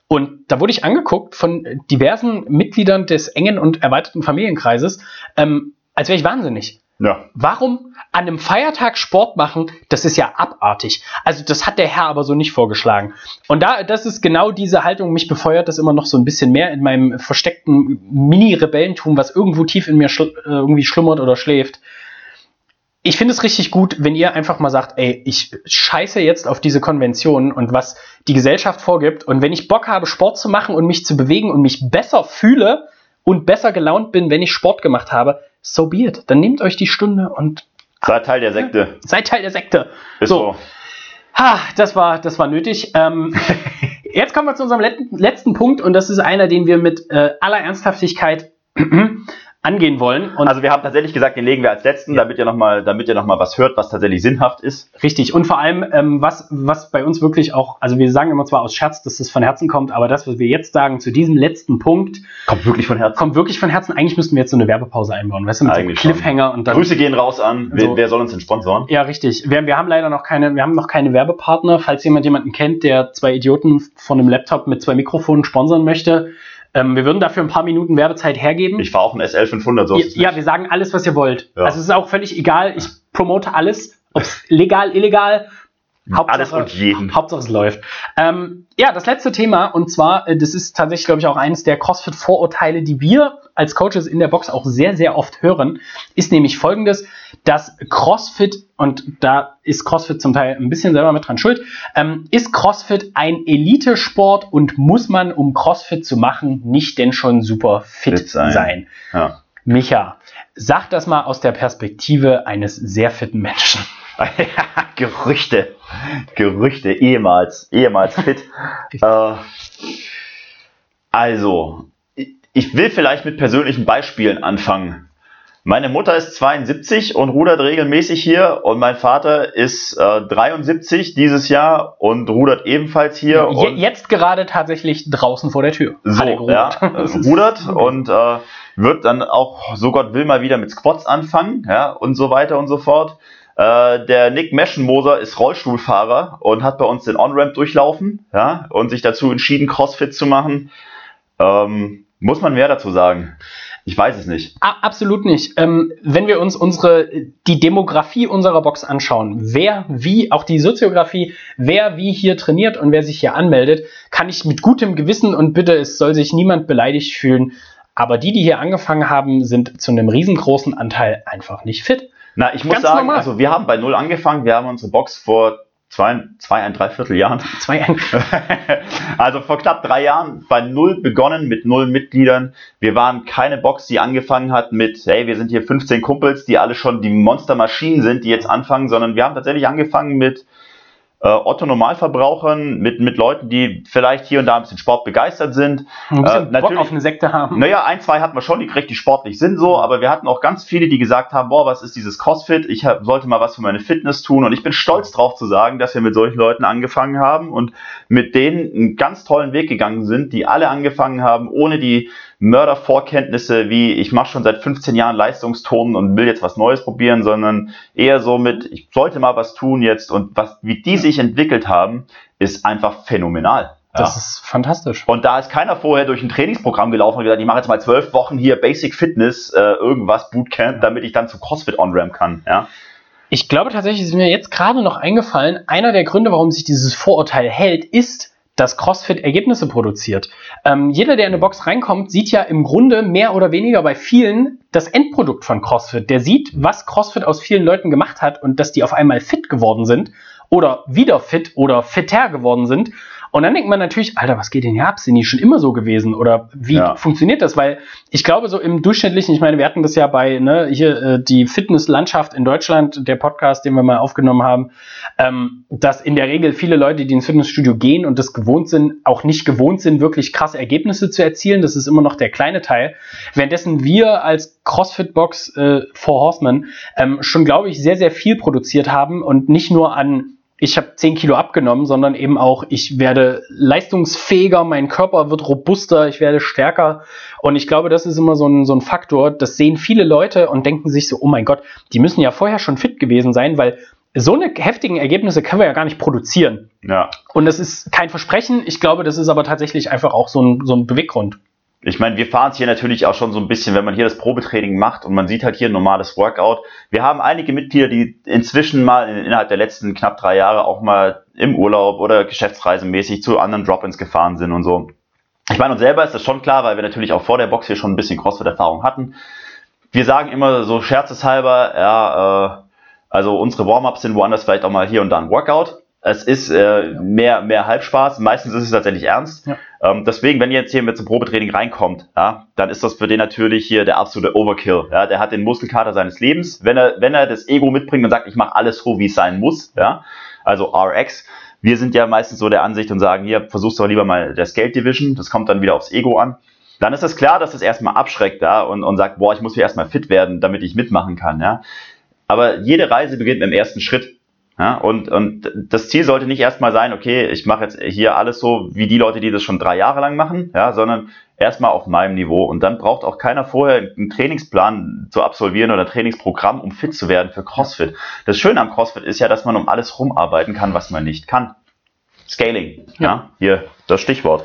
Speaker 1: Und da wurde ich angeguckt von diversen Mitgliedern des engen und erweiterten Familienkreises, ähm, als wäre ich wahnsinnig.
Speaker 2: Ja.
Speaker 1: Warum an einem Feiertag Sport machen? Das ist ja abartig. Also das hat der Herr aber so nicht vorgeschlagen. Und da, das ist genau diese Haltung, mich befeuert das immer noch so ein bisschen mehr in meinem versteckten Mini-Rebellentum, was irgendwo tief in mir schl äh, irgendwie schlummert oder schläft. Ich finde es richtig gut, wenn ihr einfach mal sagt, ey, ich scheiße jetzt auf diese Konventionen und was die Gesellschaft vorgibt. Und wenn ich Bock habe, Sport zu machen und mich zu bewegen und mich besser fühle und besser gelaunt bin, wenn ich Sport gemacht habe, so be it. Dann nehmt euch die Stunde und
Speaker 2: Seid Teil der Sekte.
Speaker 1: seid Teil der Sekte.
Speaker 2: Ist
Speaker 1: So.
Speaker 2: so.
Speaker 1: Ha, das war, das war nötig. Ähm, *laughs* jetzt kommen wir zu unserem letzten, Punkt und das ist einer, den wir mit äh, aller Ernsthaftigkeit angehen wollen. Und
Speaker 2: Also wir haben tatsächlich gesagt, den legen wir als letzten, damit ihr nochmal, damit ihr noch mal was hört, was tatsächlich sinnhaft ist.
Speaker 1: Richtig. Und vor allem, ähm, was, was bei uns wirklich auch, also wir sagen immer zwar aus Scherz, dass das von Herzen kommt, aber das, was wir jetzt sagen zu diesem letzten Punkt,
Speaker 2: Kommt wirklich von Herzen.
Speaker 1: kommt wirklich von Herzen. Eigentlich müssten wir jetzt so eine Werbepause einbauen, weißt du, mit
Speaker 2: Eigentlich
Speaker 1: so einem Cliffhanger und dann.
Speaker 2: Grüße gehen raus an. Wer,
Speaker 1: So.
Speaker 2: wer soll uns denn sponsoren?
Speaker 1: Ja, richtig. Wir, wir haben leider noch keine, wir haben noch keine Werbepartner. Falls jemand jemanden kennt, der zwei Idioten von einem Laptop mit zwei Mikrofonen sponsern möchte, ähm, wir würden dafür ein paar Minuten Werbezeit hergeben.
Speaker 2: Ich fahre auch ein SL 500, so
Speaker 1: ja, ja, wir sagen alles, was ihr wollt.
Speaker 2: Ja.
Speaker 1: Also es ist auch völlig egal. Ich promote alles, ob es legal, illegal. *laughs*
Speaker 2: Alles und jeden.
Speaker 1: Hauptsache es läuft. Ähm, ja, das letzte Thema, und zwar, äh, das ist tatsächlich, glaube ich, auch eines der CrossFit-Vorurteile, die wir als Coaches in der Box auch sehr, sehr oft hören, ist nämlich folgendes, dass CrossFit, und da ist CrossFit zum Teil ein bisschen selber mit dran schuld, ähm, ist CrossFit ein Elitesport und muss man, um CrossFit zu machen, nicht denn schon super fit,
Speaker 2: Fit sein.
Speaker 1: sein?
Speaker 2: Ja.
Speaker 1: Micha, sag das mal aus der Perspektive eines sehr fitten Menschen. *laughs* *laughs*
Speaker 2: Gerüchte. Gerüchte, ehemals, ehemals fit. *laughs* äh, also, ich- will vielleicht mit persönlichen Beispielen anfangen. Meine Mutter ist 72 und rudert regelmäßig hier und mein Vater ist äh, 73 dieses Jahr und rudert ebenfalls hier.
Speaker 1: Je,
Speaker 2: und
Speaker 1: jetzt gerade tatsächlich draußen vor der Tür.
Speaker 2: so,
Speaker 1: er
Speaker 2: ja,
Speaker 1: gerudert. *laughs*
Speaker 2: äh, rudert und äh, wird dann auch, so Gott will, mal wieder mit Squats anfangen, ja, und so weiter und so fort. Äh, der Nick Meschenmoser ist Rollstuhlfahrer und hat bei uns den On-Ramp durchlaufen, ja, und sich dazu entschieden, CrossFit zu machen. Ähm, muss man mehr dazu sagen? Ich weiß es nicht.
Speaker 1: absolut nicht. Ähm, wenn wir uns unsere, die Demografie unserer Box anschauen, wer wie, auch die Soziografie, wer wie hier trainiert und wer sich hier anmeldet, kann ich mit gutem Gewissen und bitte, es soll sich niemand beleidigt fühlen, aber die, die hier angefangen haben, sind zu einem riesengroßen Anteil einfach nicht fit.
Speaker 2: Na, ich muss Ganz sagen, normal. also wir haben bei Null angefangen, wir haben unsere Box vor zwei, zwei ein Dreiviertel Jahren. *laughs* Zwei ein *laughs* also vor knapp drei Jahren bei null begonnen mit null Mitgliedern. Wir waren keine Box, die angefangen hat mit, hey, wir sind hier 15 Kumpels, die alle schon die Monstermaschinen sind, die jetzt anfangen, sondern wir haben tatsächlich angefangen mit äh, Otto Normalverbrauchern, mit, mit Leuten, die vielleicht hier und da ein bisschen Sport begeistert sind.
Speaker 1: Ein bisschen äh, Bock auf eine Sekte haben.
Speaker 2: Naja, ein, zwei hatten wir schon, die richtig sportlich sind so, aber wir hatten auch ganz viele, die gesagt haben, boah, was ist dieses CrossFit? Ich hab, sollte mal was für meine Fitness tun und ich bin stolz drauf zu sagen, dass wir mit solchen Leuten angefangen haben und mit denen einen ganz tollen Weg gegangen sind, die alle angefangen haben, ohne die Mördervorkenntnisse wie ich mache schon seit 15 Jahren Leistungsturnen und will jetzt was Neues probieren, sondern eher so mit ich sollte mal was tun jetzt und was wie die sich entwickelt haben, ist einfach phänomenal.
Speaker 1: Das ja. ist fantastisch.
Speaker 2: Und da ist keiner vorher durch ein Trainingsprogramm gelaufen und gesagt, ich mache jetzt mal zwölf Wochen hier Basic Fitness, äh, irgendwas, Bootcamp, damit ich dann zu CrossFit on-ramp kann. Ja?
Speaker 1: Ich glaube tatsächlich, ist mir jetzt gerade noch eingefallen, einer der Gründe, warum sich dieses Vorurteil hält, ist, dass CrossFit Ergebnisse produziert. Ähm, jeder, der in eine Box reinkommt, sieht ja im Grunde mehr oder weniger bei vielen das Endprodukt von CrossFit. Der sieht, was CrossFit aus vielen Leuten gemacht hat und dass die auf einmal fit geworden sind oder wieder fit oder fitter geworden sind und dann denkt man natürlich, Alter, was geht denn hier ab? Sind die schon immer so gewesen? Oder wie ja. funktioniert das? Weil ich glaube, so im durchschnittlichen, ich meine, wir hatten das ja bei ne, hier äh, die Fitnesslandschaft in Deutschland, der Podcast, den wir mal aufgenommen haben, ähm, dass in der Regel viele Leute, die ins Fitnessstudio gehen und das gewohnt sind, auch nicht gewohnt sind, wirklich krasse Ergebnisse zu erzielen. Das ist immer noch der kleine Teil. Währenddessen wir als CrossFit-Box äh, for Horsemen ähm, schon, glaube ich, sehr, sehr viel produziert haben und nicht nur an ich habe 10 Kilo abgenommen, sondern eben auch, ich werde leistungsfähiger, mein Körper wird robuster, ich werde stärker. Und ich glaube, das ist immer so ein, so ein Faktor, das sehen viele Leute und denken sich so, oh mein Gott, die müssen ja vorher schon fit gewesen sein, weil so eine heftigen Ergebnisse können wir ja gar nicht produzieren.
Speaker 2: Ja.
Speaker 1: Und das ist kein Versprechen. Ich glaube, das ist aber tatsächlich einfach auch so ein, so ein Beweggrund
Speaker 2: ich meine, wir fahren es hier natürlich auch schon so ein bisschen, wenn man hier das Probetraining macht und man sieht halt hier ein normales Workout. Wir haben einige Mitglieder, die inzwischen mal innerhalb der letzten knapp drei Jahre auch mal im Urlaub oder geschäftsreisenmäßig zu anderen Drop-ins gefahren sind und so. Ich meine, uns selber ist das schon klar, weil wir natürlich auch vor der Box hier schon ein bisschen CrossFit-Erfahrung hatten. Wir sagen immer so scherzeshalber, ja, äh, also unsere Warm-ups sind woanders vielleicht auch mal hier und da ein Workout es ist äh, mehr, mehr Halbspaß, meistens ist es tatsächlich ernst. Ja. Ähm, deswegen, wenn ihr jetzt hier mit zum Probetraining reinkommt, ja, dann ist das für den natürlich hier der absolute Overkill. Ja. Der hat den Muskelkater seines Lebens. Wenn er, wenn er das Ego mitbringt und sagt, ich mache alles so, wie es sein muss, ja, also RX, wir sind ja meistens so der Ansicht und sagen, hier, versuchst du lieber mal der Scale Division, das kommt dann wieder aufs Ego an. Dann ist es klar, dass das erstmal abschreckt ja, und, und sagt, boah, ich muss hier erstmal fit werden, damit ich mitmachen kann. Ja. Aber jede Reise beginnt mit dem ersten Schritt. Ja, und, und das Ziel sollte nicht erstmal sein, okay, ich mache jetzt hier alles so wie die Leute, die das schon drei Jahre lang machen, ja, sondern erstmal auf meinem Niveau. Und dann braucht auch keiner vorher einen Trainingsplan zu absolvieren oder ein Trainingsprogramm, um fit zu werden für CrossFit. Das Schöne am CrossFit ist ja, dass man um alles rumarbeiten kann, was man nicht kann. Scaling, ja, ja hier das Stichwort.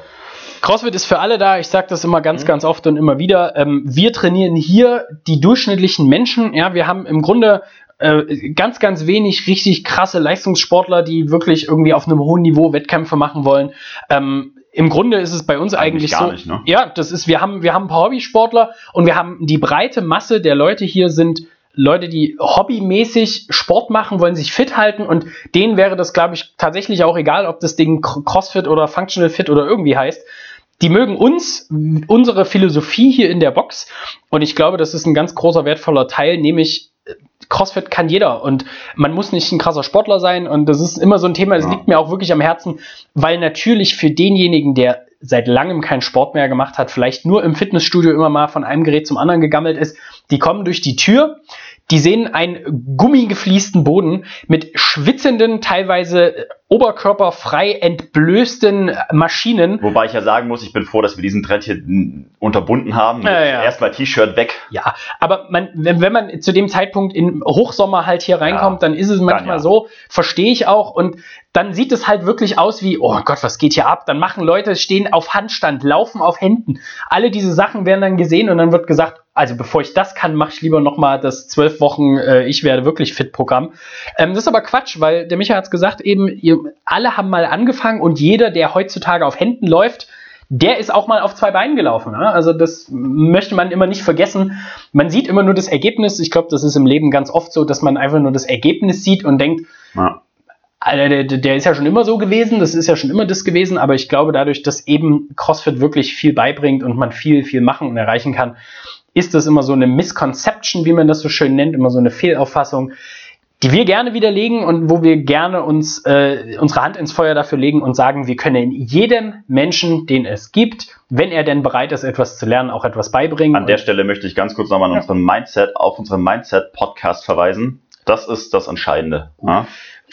Speaker 1: CrossFit ist für alle da. Ich sage das immer ganz, mhm. ganz oft und immer wieder. Ähm, wir trainieren hier die durchschnittlichen Menschen. Ja, wir haben im Grunde äh, ganz, ganz wenig richtig krasse Leistungssportler, die wirklich irgendwie auf einem hohen Niveau Wettkämpfe machen wollen. Ähm, im Grunde ist es bei uns eigentlich, eigentlich so. Nicht, ne? Ja, das ist, wir haben, wir haben ein paar Hobbysportler und wir haben die breite Masse der Leute hier sind Leute, die hobbymäßig Sport machen, wollen sich fit halten und denen wäre das, glaube ich, tatsächlich auch egal, ob das Ding CrossFit oder Functional Fit oder irgendwie heißt. Die mögen uns, unsere Philosophie hier in der Box und ich glaube, das ist ein ganz großer wertvoller Teil, nämlich CrossFit kann jeder und man muss nicht ein krasser Sportler sein und das ist immer so ein Thema, das ja. liegt mir auch wirklich am Herzen, weil natürlich für denjenigen, der seit langem keinen Sport mehr gemacht hat, vielleicht nur im Fitnessstudio immer mal von einem Gerät zum anderen gegammelt ist, die kommen durch die Tür, die sehen einen gummigefliesten Boden mit schwitzenden, teilweise oberkörperfrei entblößten Maschinen.
Speaker 2: Wobei ich ja sagen muss, ich bin froh, dass wir diesen Trend hier unterbunden haben.
Speaker 1: Ja, ja.
Speaker 2: Erstmal T-Shirt weg.
Speaker 1: Ja, aber man, wenn, man zu dem Zeitpunkt in Hochsommer halt hier reinkommt,
Speaker 2: Ja,
Speaker 1: dann ist es manchmal so, verstehe ich auch. Und dann sieht es halt wirklich aus wie, oh Gott, was geht hier ab? Dann machen Leute, stehen auf Handstand, laufen auf Händen. Alle diese Sachen werden dann gesehen und dann wird gesagt, also bevor ich das kann, mache ich lieber nochmal das zwölf Wochen äh, Ich werde wirklich fit Programm. Ähm, das ist aber Quatsch, weil der Michael hat es gesagt, eben, ihr, alle haben mal angefangen und jeder, der heutzutage auf Händen läuft, der ist auch mal auf zwei Beinen gelaufen. Ne? Also das möchte man immer nicht vergessen. Man sieht immer nur das Ergebnis. Ich glaube, das ist im Leben ganz oft so, dass man einfach nur das Ergebnis sieht und denkt,
Speaker 2: Ja.
Speaker 1: Alter, der, der ist ja schon immer so gewesen, das ist ja schon immer das gewesen, aber ich glaube, dadurch, dass eben CrossFit wirklich viel beibringt und man viel, viel machen und erreichen kann, ist das immer so eine Misconception, wie man das so schön nennt, immer so eine Fehlauffassung, die wir gerne widerlegen und wo wir gerne uns äh, unsere Hand ins Feuer dafür legen und sagen, wir können jedem Menschen, den es gibt, wenn er denn bereit ist, etwas zu lernen, auch etwas beibringen.
Speaker 2: An der Stelle möchte ich ganz kurz nochmal an
Speaker 1: Ja.
Speaker 2: unseren Mindset, auf unseren Mindset-Podcast verweisen. Das ist das Entscheidende. Ja?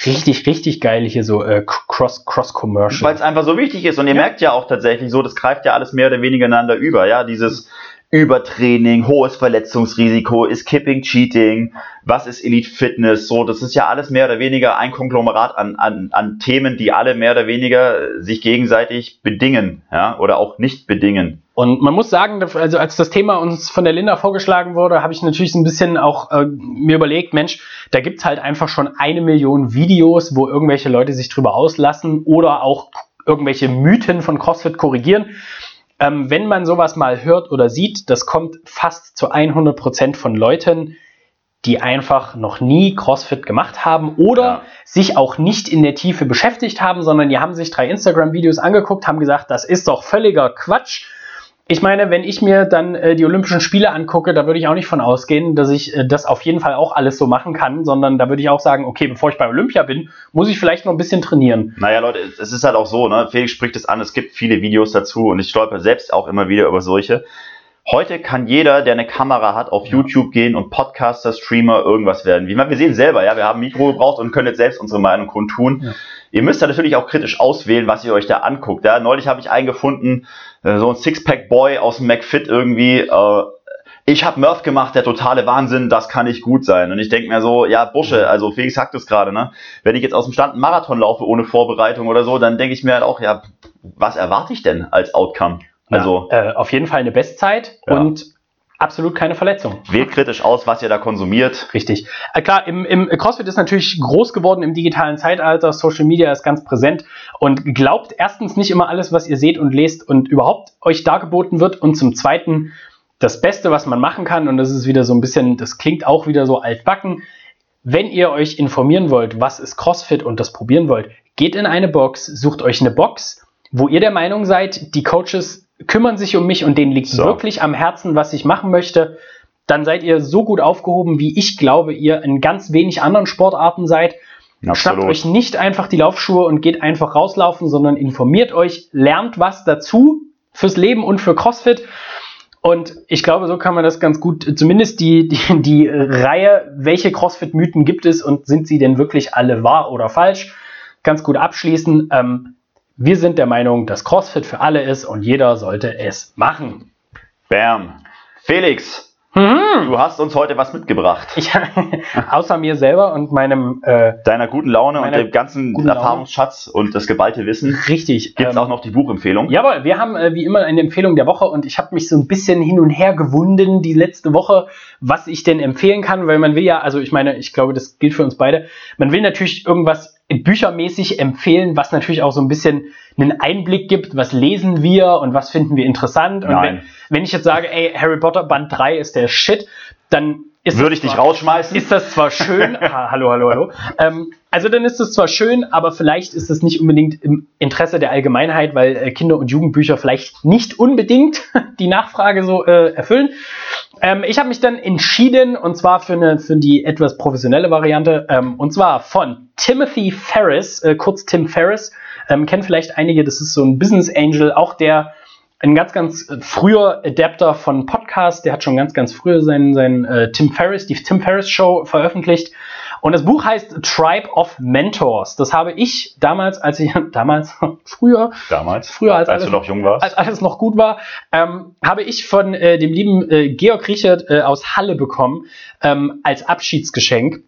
Speaker 1: richtig, richtig geil hier so äh, Cross Cross Commercial.
Speaker 2: Weil es einfach so wichtig ist. Und ihr
Speaker 1: Ja.
Speaker 2: merkt ja auch tatsächlich so, das greift ja alles mehr oder weniger ineinander über. Ja, dieses Übertraining, hohes Verletzungsrisiko, ist Kipping Cheating, was ist Elite Fitness, so, das ist ja alles mehr oder weniger ein Konglomerat an, an, an Themen, die alle mehr oder weniger sich gegenseitig bedingen, ja, oder auch nicht bedingen.
Speaker 1: Und man muss sagen, also als das Thema uns von der Linda vorgeschlagen wurde, habe ich natürlich ein bisschen auch äh, mir überlegt, Mensch, da gibt's halt einfach schon eine Million Videos, wo irgendwelche Leute sich drüber auslassen oder auch irgendwelche Mythen von CrossFit korrigieren. Ähm, wenn man sowas mal hört oder sieht, das kommt fast zu 100 Prozent von Leuten, die einfach noch nie CrossFit gemacht haben oder
Speaker 2: Ja.
Speaker 1: sich auch nicht in der Tiefe beschäftigt haben, sondern die haben sich drei Instagram-Videos angeguckt, haben gesagt, das ist doch völliger Quatsch. Ich meine, wenn ich mir dann äh, die Olympischen Spiele angucke, da würde ich auch nicht von ausgehen, dass ich äh, das auf jeden Fall auch alles so machen kann, sondern da würde ich auch sagen, okay, bevor ich bei Olympia bin, muss ich vielleicht noch ein bisschen trainieren.
Speaker 2: Naja, Leute, es- ist halt auch so, ne? Felix spricht es an, es gibt viele Videos dazu und ich stolper selbst auch immer wieder über solche. Heute kann jeder, der eine Kamera hat, auf YouTube gehen und Podcaster, Streamer, irgendwas werden. Wie man, wir sehen selber, ja, wir haben ein Mikro gebraucht und können jetzt selbst unsere Meinung kundtun.
Speaker 1: Ja.
Speaker 2: Ihr müsst da natürlich auch kritisch auswählen, was ihr euch da anguckt. Ja, neulich habe ich einen gefunden, äh, so ein Sixpack-Boy aus dem McFit irgendwie. Äh, ich habe Murph gemacht, der totale Wahnsinn, das kann nicht gut sein. Und ich denke mir so, ja, Busche, also Felix sagt es gerade, ne? Wenn ich jetzt aus dem Stand einen Marathon laufe ohne Vorbereitung oder so, dann denke ich mir halt auch, ja, was erwarte ich denn als Outcome? Also
Speaker 1: ja, äh, auf jeden Fall eine Bestzeit
Speaker 2: Ja.
Speaker 1: und absolut keine Verletzung.
Speaker 2: wählt kritisch aus, was ihr da konsumiert.
Speaker 1: Richtig. Äh, klar, im, im CrossFit ist natürlich groß geworden im digitalen Zeitalter. Social Media ist ganz präsent und glaubt erstens nicht immer alles, was ihr seht und lest und überhaupt euch dargeboten wird. Und zum Zweiten, das Beste, was man machen kann, und das ist wieder so ein bisschen, das klingt auch wieder so altbacken. Wenn ihr euch informieren wollt, was ist CrossFit und das probieren wollt, geht in eine Box, sucht euch eine Box, wo ihr der Meinung seid, die Coaches kümmern sich um mich und denen liegt
Speaker 2: So.
Speaker 1: wirklich am Herzen, was ich machen möchte dann seid ihr so gut aufgehoben, wie ich glaube, ihr in ganz wenig anderen Sportarten seid. Schnappt euch nicht einfach die Laufschuhe und geht einfach rauslaufen, sondern informiert euch, lernt was dazu fürs Leben und für CrossFit. Und ich glaube, so kann man das ganz gut, zumindest die, die, die Reihe, welche CrossFit-Mythen gibt es und sind sie denn wirklich alle wahr oder falsch, ganz gut abschließen. Ähm, wir sind der Meinung, dass CrossFit für alle ist und jeder sollte es machen.
Speaker 2: Bam. Felix,
Speaker 1: Mhm.
Speaker 2: du hast uns heute was mitgebracht.
Speaker 1: Ich, *laughs* außer mir selber und meinem äh,
Speaker 2: Deiner guten Laune und dem ganzen. Erfahrungsschatz und das geballte Wissen
Speaker 1: richtig.
Speaker 2: gibt es
Speaker 1: ähm,
Speaker 2: auch noch die Buchempfehlung.
Speaker 1: Jawohl, wir haben äh, wie immer eine Empfehlung der Woche und ich habe mich so ein bisschen hin und her gewunden die letzte Woche, was ich denn empfehlen kann, weil man will ja, also ich meine, ich glaube, das gilt für uns beide, man will natürlich irgendwas büchermäßig empfehlen, was natürlich auch so ein bisschen einen Einblick gibt, was lesen wir und was finden wir interessant. Und
Speaker 2: Nein.
Speaker 1: wenn, wenn ich jetzt sage, ey, Harry Potter Band 3 ist der Shit, dann ist
Speaker 2: Würde ich dich
Speaker 1: zwar-
Speaker 2: rausschmeißen?
Speaker 1: ist das zwar schön, *laughs* ah, hallo, hallo, hallo. Ähm, also dann ist es zwar schön, aber vielleicht ist es nicht unbedingt im Interesse der Allgemeinheit, weil äh, Kinder- und Jugendbücher vielleicht nicht unbedingt *laughs* die Nachfrage so äh, erfüllen. Ähm, ich habe mich dann entschieden, und zwar für, eine, für die etwas professionelle Variante, ähm, und zwar von Timothy Ferris, äh, kurz Tim Ferris. Ähm, kennen vielleicht einige, das ist so ein Business Angel, auch der ein ganz, ganz äh, früher Adapter von Podcast, der hat schon ganz, ganz früher seinen, seinen äh, Tim Ferriss, die Tim Ferriss Show veröffentlicht. Und das Buch heißt Tribe of Mentors. Das habe ich damals, als ich, *laughs* damals, *laughs* früher,
Speaker 2: Damals?
Speaker 1: früher als,
Speaker 2: Als
Speaker 1: alles,
Speaker 2: du noch jung warst?
Speaker 1: als alles noch gut war, ähm, habe ich von äh, dem lieben äh, Georg Richard äh, aus Halle bekommen, ähm, als Abschiedsgeschenk.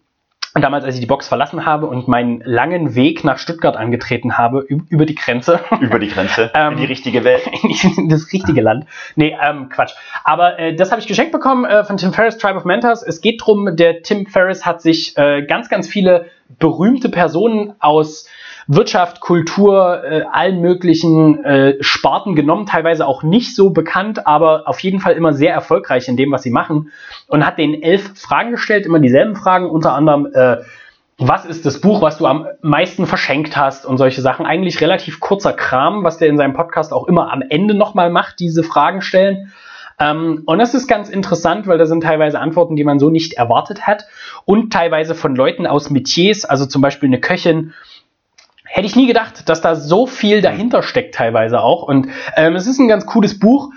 Speaker 1: Und damals, als ich die Box verlassen habe und meinen langen Weg nach Stuttgart angetreten habe, üb- über die Grenze, *laughs*
Speaker 2: Über die Grenze
Speaker 1: Ähm,
Speaker 2: in die richtige Welt. *laughs*
Speaker 1: in das richtige Land. Nee, ähm, Quatsch. Aber äh, das habe ich geschenkt bekommen äh, von Tim Ferriss, Tribe of Mentors. Es geht drum, der Tim Ferriss hat sich äh, ganz, ganz viele berühmte Personen aus Wirtschaft, Kultur, äh, allen möglichen äh, Sparten genommen, teilweise auch nicht so bekannt, aber auf jeden Fall immer sehr erfolgreich in dem, was sie machen. Und hat denen elf Fragen gestellt, immer dieselben Fragen, unter anderem, äh, was ist das Buch, was du am meisten verschenkt hast und solche Sachen. Eigentlich relativ kurzer Kram, was der in seinem Podcast auch immer am Ende nochmal macht, diese Fragen stellen. Ähm, und das ist ganz interessant, weil da sind teilweise Antworten, die man so nicht erwartet hat und teilweise von Leuten aus Metiers, also zum Beispiel eine Köchin, Hätte ich nie gedacht, dass da so viel dahinter steckt, teilweise auch. Und ähm, es ist ein ganz cooles Buch.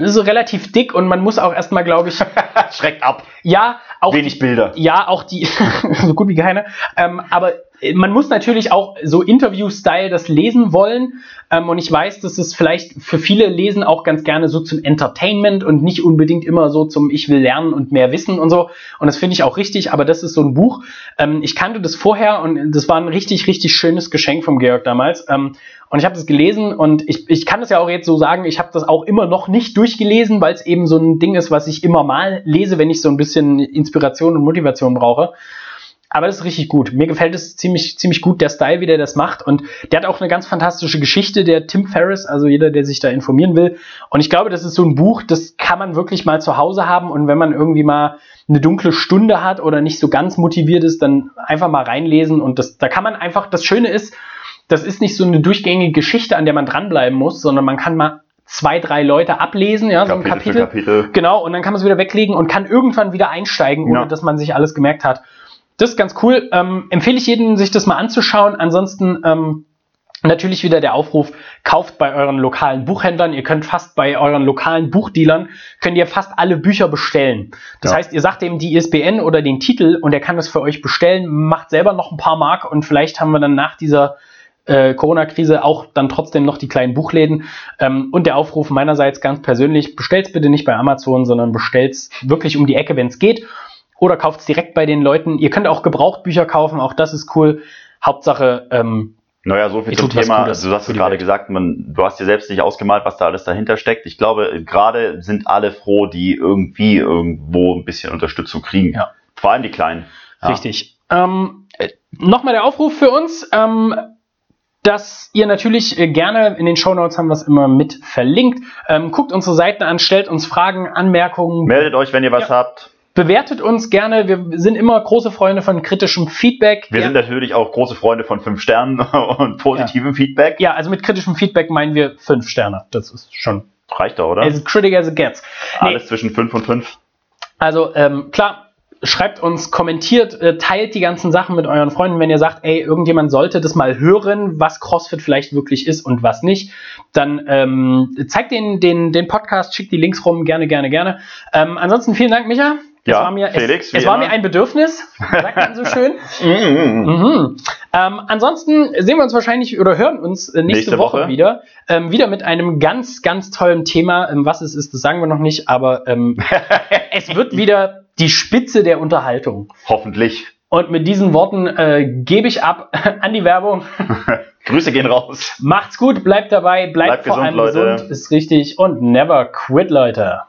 Speaker 1: Es ist relativ dick und man muss auch erstmal, glaube ich, *laughs*
Speaker 2: Schreckt ab.
Speaker 1: ja, auch
Speaker 2: Wenig Bilder.
Speaker 1: ja, auch die, *laughs* so gut wie keine. Ähm, aber man muss natürlich auch so Interview-Style das lesen wollen. Ähm, und ich weiß, dass es vielleicht für viele lesen auch ganz gerne so zum Entertainment und nicht unbedingt immer so zum Ich will lernen und mehr wissen und so. Und das finde ich auch richtig, aber das ist so ein Buch. Ähm, ich kannte das vorher und das war ein richtig, richtig schönes Geschenk vom Georg damals. Ähm, und ich habe das gelesen und ich, ich kann das ja auch jetzt so sagen, ich habe das auch immer noch nicht durchgelesen, weil es eben so ein Ding ist, was ich immer mal lese, wenn ich so ein bisschen Inspiration und Motivation brauche. Aber das ist richtig gut. Mir gefällt es ziemlich, ziemlich gut, der Style, wie der das macht. Und der hat auch eine ganz fantastische Geschichte, der Tim Ferriss, also jeder, der sich da informieren will. Und ich glaube, das ist so ein Buch, das kann man wirklich mal zu Hause haben. Und wenn man irgendwie mal eine dunkle Stunde hat oder nicht so ganz motiviert ist, dann einfach mal reinlesen. Und das, da kann man einfach, das Schöne ist, das ist nicht so eine durchgängige Geschichte, an der man dranbleiben muss, sondern man kann mal zwei, drei Leute ablesen, ja, so ein
Speaker 2: Kapitel
Speaker 1: Kapitel.
Speaker 2: Kapitel.
Speaker 1: Genau, und dann kann man es wieder weglegen und kann irgendwann wieder einsteigen, ohne
Speaker 2: Ja.
Speaker 1: dass man sich alles gemerkt hat. Das ist ganz cool. Ähm, empfehle ich jedem, sich das mal anzuschauen. Ansonsten ähm, natürlich wieder der Aufruf, kauft bei euren lokalen Buchhändlern. Ihr könnt fast bei euren lokalen Buchdealern, könnt ihr fast alle Bücher bestellen. Das
Speaker 2: Ja.
Speaker 1: heißt, ihr sagt ihm die ISBN oder den Titel und er kann das für euch bestellen, macht selber noch ein paar Mark und vielleicht haben wir dann nach dieser äh, Corona-Krise auch dann trotzdem noch die kleinen Buchläden. Ähm, und der Aufruf meinerseits ganz persönlich, bestellt's bitte nicht bei Amazon, sondern bestellt's wirklich um die Ecke, wenn es geht. Oder kauft's direkt bei den Leuten. Ihr könnt auch Gebrauchtbücher kaufen, auch das ist cool. Hauptsache, ähm,
Speaker 2: Naja, so viel zum Thema.
Speaker 1: Gutes
Speaker 2: Du hast es gerade
Speaker 1: Welt.
Speaker 2: gesagt, man, du hast dir selbst nicht ausgemalt, was da alles dahinter steckt. Ich glaube, gerade sind alle froh, die irgendwie irgendwo ein bisschen Unterstützung kriegen.
Speaker 1: Ja.
Speaker 2: Vor allem die Kleinen. Ja.
Speaker 1: Richtig. Ähm, äh, Nochmal der Aufruf für uns, ähm, dass ihr natürlich äh, gerne in den Shownotes haben wir es immer mit verlinkt. Ähm, guckt unsere Seiten an, stellt uns Fragen, Anmerkungen,
Speaker 2: Meldet euch, wenn ihr was habt.
Speaker 1: Bewertet uns gerne. Wir sind immer große Freunde von kritischem Feedback.
Speaker 2: Wir
Speaker 1: ja,
Speaker 2: sind natürlich auch große Freunde von fünf Sternen *laughs* und positivem Feedback.
Speaker 1: ja, also mit kritischem Feedback meinen wir fünf Sterne. Das ist schon
Speaker 2: Reicht doch, oder?
Speaker 1: as critic as it gets. Nee,
Speaker 2: Alles zwischen fünf und fünf.
Speaker 1: Also ähm, klar, schreibt uns, kommentiert, äh, teilt die ganzen Sachen mit euren Freunden, wenn ihr sagt, ey, irgendjemand sollte das mal hören, was CrossFit vielleicht wirklich ist und was nicht. Dann ähm, zeigt den, den, den Podcast, schickt die Links rum, gerne, gerne, gerne. Ähm, ansonsten vielen Dank, Micha. Es
Speaker 2: Ja,
Speaker 1: war mir,
Speaker 2: Felix,
Speaker 1: es, es war mir ein Bedürfnis, sagt man so schön. *laughs*
Speaker 2: Mm.
Speaker 1: Mhm. Ähm, ansonsten sehen wir uns wahrscheinlich oder hören uns äh, nächste,
Speaker 2: Nächste
Speaker 1: Woche,
Speaker 2: Woche.
Speaker 1: wieder. Ähm, wieder mit einem ganz, ganz tollen Thema. Ähm, was es ist, das sagen wir noch nicht, aber ähm, *laughs* es wird wieder die Spitze der Unterhaltung.
Speaker 2: Hoffentlich.
Speaker 1: Und mit diesen Worten äh, gebe ich ab *laughs* an die Werbung.
Speaker 2: Grüße gehen raus.
Speaker 1: Macht's gut, bleibt dabei, bleibt,
Speaker 2: Bleibt
Speaker 1: vor
Speaker 2: gesund,
Speaker 1: allem
Speaker 2: Leute.
Speaker 1: gesund, ist richtig und never quit, Leute.